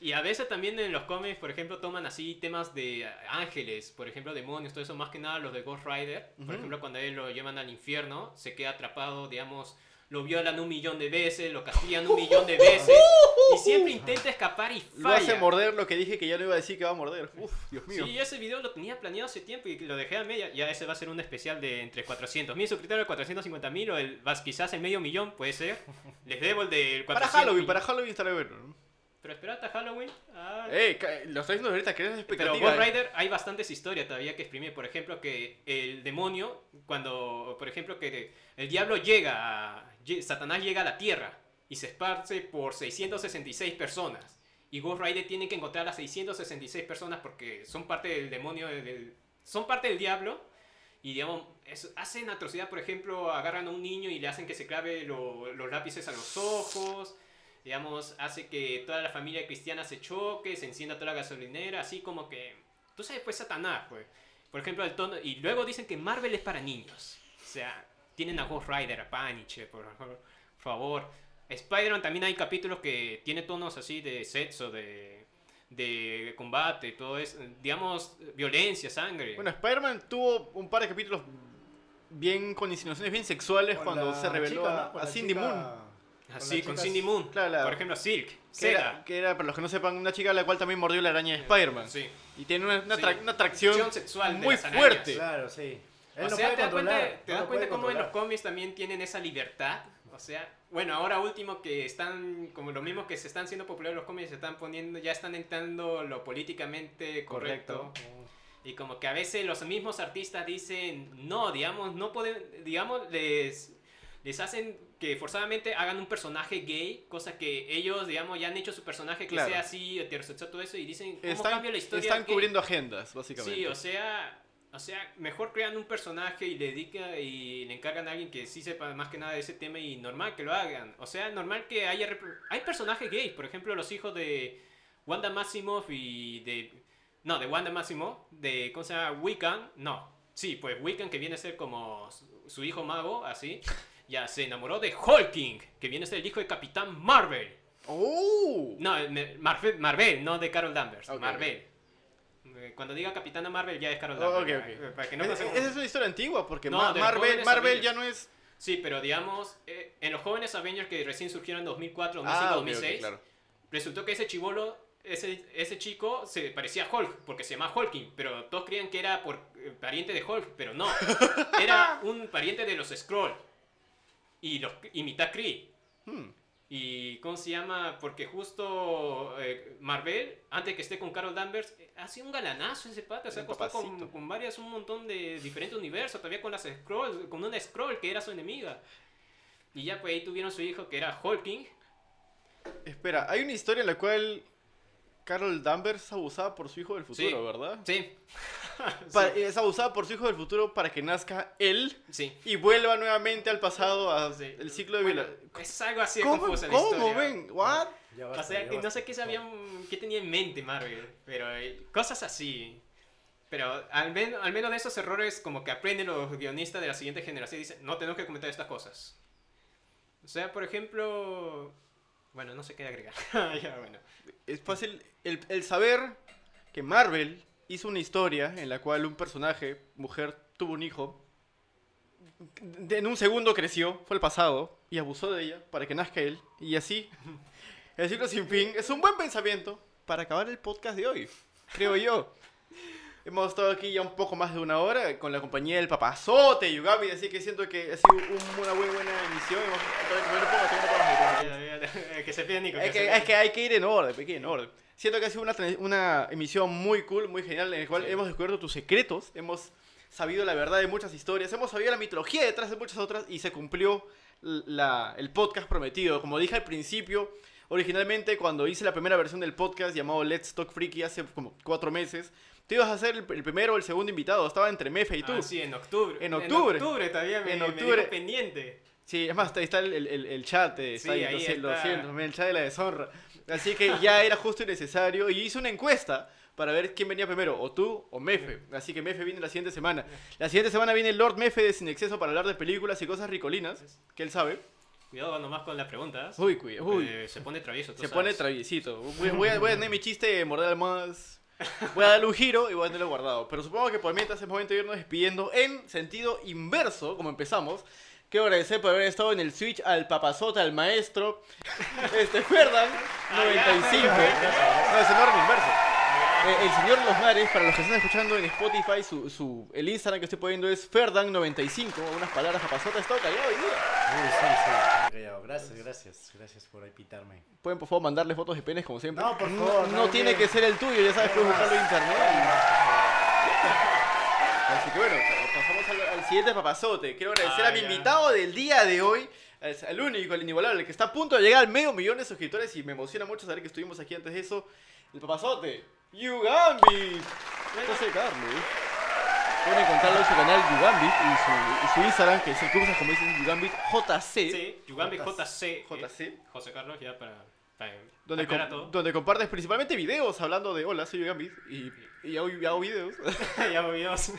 Y a veces también en los cómics, por ejemplo, toman así temas de ángeles, por ejemplo, demonios, todo eso, más que nada los de Ghost Rider. Por ejemplo, cuando a él lo llevan al infierno, se queda atrapado, digamos, lo violan un millón de veces, lo castigan un millón de veces, y siempre intenta escapar y Lo hace falla. morder lo que dije que ya no iba a decir que va a morder. Uf, Dios mío. Sí, ese video lo tenía planeado hace tiempo y lo dejé a media. Ya ese va a ser un especial de entre 400 mil suscriptores, 450 mil o el, quizás el medio millón, puede ser. Les debo el del 400 para Halloween, para Halloween estará bueno. ¿no? Pero espera hasta Halloween. Ah, Eh, lo estoy diciendo ahorita, crees Pero expectativa. Ghost eh. Rider hay bastantes historias todavía que exprimir. Por ejemplo, que el demonio, cuando, por ejemplo, que el diablo llega, a, Satanás llega a la tierra y se esparce por 666 personas. Y Ghost Rider tiene que encontrar a las 666 personas porque son parte del demonio, son parte del diablo. Y digamos, hacen atrocidad, por ejemplo, agarran a un niño y le hacen que se clave lo- los lápices a los ojos digamos, hace que toda la familia cristiana se choque, se encienda toda la gasolinera, así como que... Tú sabes, pues Satanás, pues. Por ejemplo, el tono... Y luego dicen que Marvel es para niños. O sea, tienen a Ghost Rider, a Paniche, por favor. Spider-Man también hay capítulos que tiene tonos así de sexo, de, de combate, todo eso. Digamos, violencia, sangre. Bueno, Spider-Man tuvo un par de capítulos bien con insinuaciones bien sexuales Con cuando se reveló chica, ¿no? a, Con a la Cindy chica- Moon. así, con chicas- Cindy Moon. Claro, la- Por ejemplo, Silk. Que era, que era, para los que no sepan, una chica a la cual también mordió la araña de Spider-Man. Sí. Y tiene una, una Sí. tra- una atracción sexual muy fuerte. Claro, sí. Él o no sea, te das cuenta, te no das cuenta cómo en los cómics también tienen esa libertad. O sea, bueno, ahora último que están, como lo mismo que se están siendo populares los cómics, se están poniendo, ya están entrando lo políticamente correcto. Y como que a veces los mismos artistas dicen, no, digamos, no pueden, digamos, les, les hacen que forzadamente hagan un personaje gay, cosa que ellos, digamos, ya han hecho su personaje que Claro. sea así, heterosexual, todo eso, y dicen, ¿cómo Están, cambia la historia? están gay?". cubriendo agendas, básicamente. Sí, o sea, o sea, mejor crean un personaje y le dedica y le encargan a alguien que sí sepa más que nada de ese tema y normal que lo hagan. O sea, normal que haya hay personajes gays, por ejemplo, los hijos de Wanda Maximoff y de no, de Wanda Maximoff, de ¿cómo se llama? Wiccan, no. Sí, pues Wiccan que viene a ser como su, hijo mago, así. [laughs] Ya se enamoró de Hulking, que viene a ser el hijo de Capitán Marvel. ¡Oh! No, Marvel, Marvel, no de Carol Danvers. Marvel. Cuando diga Capitana Marvel ya es Carol Oh, Danvers. eh, Para que no Es- pasemos- Esa es una historia antigua porque No, Marvel, Marvel ya no es. Sí, pero digamos, eh, en los jóvenes Avengers que recién surgieron en 2004, 2005, Ah, ok, ok, 2006, claro. resultó que ese chivolo, ese, ese chico se parecía a Hulk, porque se llama Hulking, pero todos creían que era por eh, pariente de Hulk, pero no. [laughs] Era un pariente de los Skrull. Y los y mitad Kree. Hmm. Y ¿cómo se llama? Porque justo eh, Marvel, antes que esté con Carol Danvers, eh, ha sido un galanazo ese pata. Se ha acostado con, con varias, un montón de diferentes universos, todavía con las Scrolls, con una Scroll que era su enemiga. Y ya pues ahí tuvieron su hijo que era Hulking. Espera, hay una historia en la cual Carol Danvers es abusada por su hijo del futuro, Sí. ¿verdad? Sí. [laughs] Es abusada por su hijo del futuro para que nazca él Sí. y vuelva nuevamente al pasado, a Sí. el ciclo de Bueno. Es algo así de ¿Cómo, confusa la ¿Cómo historia. ven? ¿What? O sea, no sé qué sabían, qué tenía en mente Marvel, pero eh, cosas así. Pero al, men- al menos de esos errores, como que aprenden los guionistas de la siguiente generación y dicen, no tenemos que comentar estas cosas. O sea, por ejemplo... Bueno, no sé qué agregar. [laughs] Es fácil el, el saber que Marvel hizo una historia en la cual un personaje, mujer, tuvo un hijo. en un segundo creció, fue el pasado, y abusó de ella para que nazca él. Y así, [laughs] el ciclo sin fin es un buen pensamiento para acabar el podcast de hoy, creo yo. Hemos estado aquí ya un poco más de una hora con la compañía del papazote Yugami, así que siento que ha sido un- una muy buena emisión. Que se pide Nico. es que que, se es que hay que ir en orden, hay que ir en orden. Siento que ha sido una, una emisión muy cool, muy genial, en la cual Sí. hemos descubierto tus secretos, hemos sabido la verdad de muchas historias, hemos sabido la mitología detrás de muchas otras y se cumplió la- el podcast prometido. Como dije al principio, originalmente cuando hice la primera versión del podcast llamado Let's Talk Freaky hace como cuatro meses, tú ibas a ser el, el primero o el segundo invitado, estaba entre Mefe y tú. Ah, sí, en octubre. En octubre. En octubre todavía me, En me octubre. dijo pendiente. Sí, es más, ahí está el, el- el- chat, eh, está Sí, ahí, ahí lo siento, lo está. siento, el chat de la deshonra. Así que ya era justo y necesario. Y hice una encuesta para ver quién venía primero, o tú o Mefe. Así que Mefe viene la siguiente semana. La siguiente semana viene Lord Mefe de Sin Exceso para hablar de películas y cosas ricolinas, que él sabe. Cuidado nomás con las preguntas. Uy, cuida, uy. Eh, se pone travieso. tú Se sabes. pone traviesito. Voy, voy a, voy a tener mi chiste de morder más. Voy a darle un giro y voy a tenerlo guardado. Pero supongo que por mientras es momento de irnos despidiendo en sentido inverso, como empezamos. Quiero agradecer por haber estado en el Switch al papazota, al maestro. Este, Ferdan, 95. No, es enorme inverso. Eh, el señor Los Mares, para los que están escuchando en Spotify, su, su, el Instagram que estoy poniendo es Ferdan95. Unas palabras papazota, he estado callado hoy día. Uy, sí, sí. Gracias, gracias. Gracias por ahí pitarme. Pueden por favor mandarle fotos de penes como siempre. No, por favor, No, no, tiene que ser el tuyo, ya sabes, puedes buscarlo en internet. Así que bueno, pasamos al, al siguiente papazote. Quiero agradecer Ah, a mi ya. invitado del día de hoy, al, al único, al inigualable, el que está a punto de llegar al medio millón de suscriptores y me emociona mucho saber que estuvimos aquí antes de eso. El papazote, Yugambi. José Carlos. Pueden encontrarlo en su canal Yugambit y su, y su Instagram, que es el curso, como dicen, Yugambit JC. Sí, Yugambi JC. eh, JC. José Carlos, ya para. para Donde, com- todo. donde compartes principalmente videos hablando de hola, soy Gambit y, y hago, y hago videos. [laughs] ya volvimos.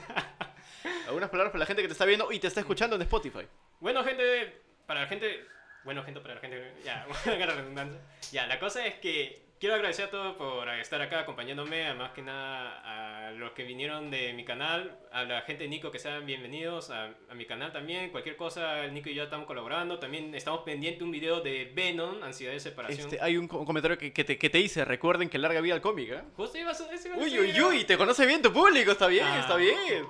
[laughs] Algunas palabras para la gente que te está viendo y te está escuchando en Spotify. Bueno, gente, para la gente. Bueno, gente, para la gente. Ya, [laughs] redundancia. Ya, la cosa es que quiero agradecer a todos por estar acá acompañándome. a Más que nada a los que vinieron de mi canal, a la gente de Nico que sean bienvenidos a, a mi canal también. Cualquier cosa, Nico y yo estamos colaborando. También estamos pendientes de un video de Venom, Ansiedad de Separación. Este, hay un, co- comentario que, que te, que te dice, recuerden que larga vida al cómic, ¿eh? Justo iba a a Uy, uy, uy, te conoce bien tu público, está bien, Ah. está bien.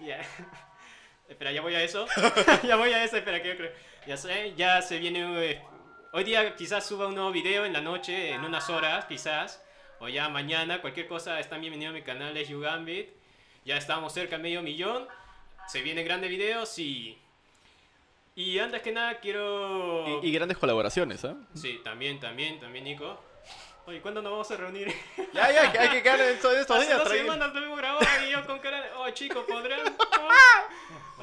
Ya. [laughs] Espera, ya voy a eso. [laughs] [laughs] ya voy a eso, espera, que yo creo. Ya sé, ya se viene. eh, hoy día quizás suba un nuevo video en la noche, en unas horas, quizás. O ya mañana, cualquier cosa, están bienvenidos a mi canal, es YouGambit. Ya estamos cerca de medio millón. Se vienen grandes videos y. Y antes que nada, quiero. Y, y grandes colaboraciones, ¿eh? Sí, también, también, también, Nico. Oye, ¿cuándo nos vamos a reunir? [laughs] Ya, ya, que hay que quedar en todos estos Hace días, dos tranquilo. semanas lo hemos grabado y yo con cara de. Oh, chicos, ¿podrán? [laughs]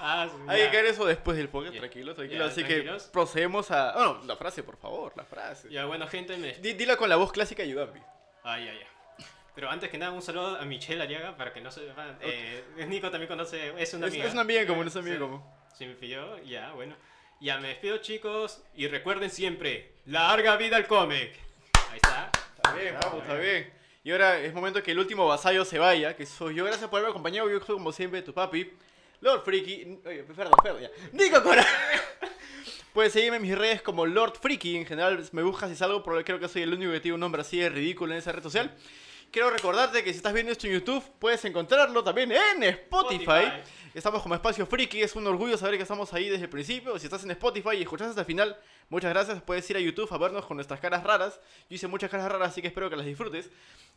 Ah, Hay que quedar eso después del podcast, Ya. tranquilo, tranquilo. Ya, Así tranquilos. que procedemos a... Bueno, la frase, por favor, la frase. Ya, bueno, gente, me... Di- Dila con la voz clásica de Yugambi. Ah, ya, ya. Pero antes que nada, un saludo a Michelle Ariaga para que no sepan. Eh, Nico también conoce, es una Es, amiga. es una amiga en común, es una amiga común. Sí, me pilló, ya, bueno. Ya me despido, chicos. Y recuerden siempre: larga vida al cómic. Ahí está. Está bien, vamos, está bien. Y ahora es momento que el último vasallo se vaya, que soy yo. Gracias por haberme acompañado. Yo soy como siempre tu papi, Lord Freaky. Oye, perdón, perdón, ya. Nico Cora. [laughs] Puedes seguirme en mis redes como Lord Freaky. En general me buscas y salgo, pero creo que soy el único que tiene un nombre así de ridículo en esa red social. Quiero recordarte que si estás viendo esto en YouTube, puedes encontrarlo también en Spotify. Spotify. Estamos como Espacio Friki, es un orgullo saber que estamos ahí desde el principio. Si estás en Spotify y escuchas hasta el final, muchas gracias. Puedes ir a YouTube a vernos con nuestras caras raras. Yo hice muchas caras raras, así que espero que las disfrutes.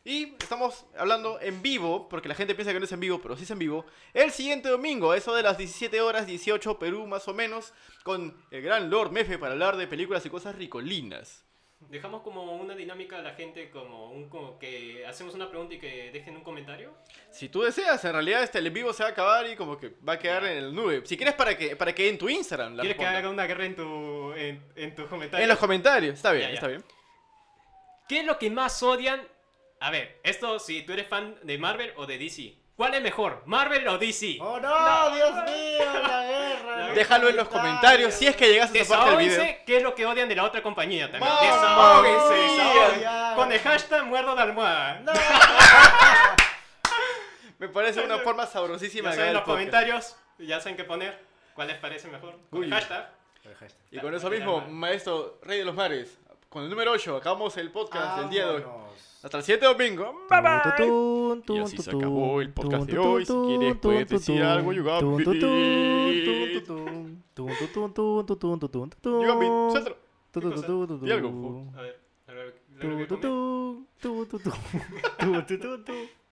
Y estamos hablando en vivo, porque la gente piensa que no es en vivo, pero sí es en vivo. El siguiente domingo, eso de las 17 horas, 18 Perú más o menos, con el gran Lord Mefe para hablar de películas y cosas ricolinas. Dejamos como una dinámica a la gente, como un como que hacemos una pregunta y que dejen un comentario. Si tú deseas, en realidad este el en vivo se va a acabar y como que va a quedar en el nube. Si quieres para que para que en tu Instagram la ¿Quieres que responda. haga una guerra en tu en, en tus comentarios? En los comentarios, está bien, Ya, ya. está bien. ¿Qué es lo que más odian? A ver, esto si tú eres fan de Marvel o de DC. ¿Cuál es mejor? ¿Marvel o DC? ¡Oh, no! ¡Dios mío! ¡La guerra! [laughs] Déjalo en los comentarios si es que llegas a esa parte del video. Qué es lo que odian de la otra compañía también. ¡Mamma Desahóguense, mía! desahóguense. Ya. Con el hashtag muerdo de almohada. ¡No! [laughs] Me parece una forma sabrosísima Ya de saben el los podcast. comentarios, ya saben qué poner. ¿Cuál les parece mejor? Con el Uy. hashtag. Y con eso mismo, maestro Rey de los Mares, con el número 8, acabamos el podcast del día de hoy. Hasta el siguiente domingo. Bye bye. Y así se acabó el podcast de hoy. Si quieres, puedes decir algo, suéltalo. ¿Qué cosa? Di algo. A ver,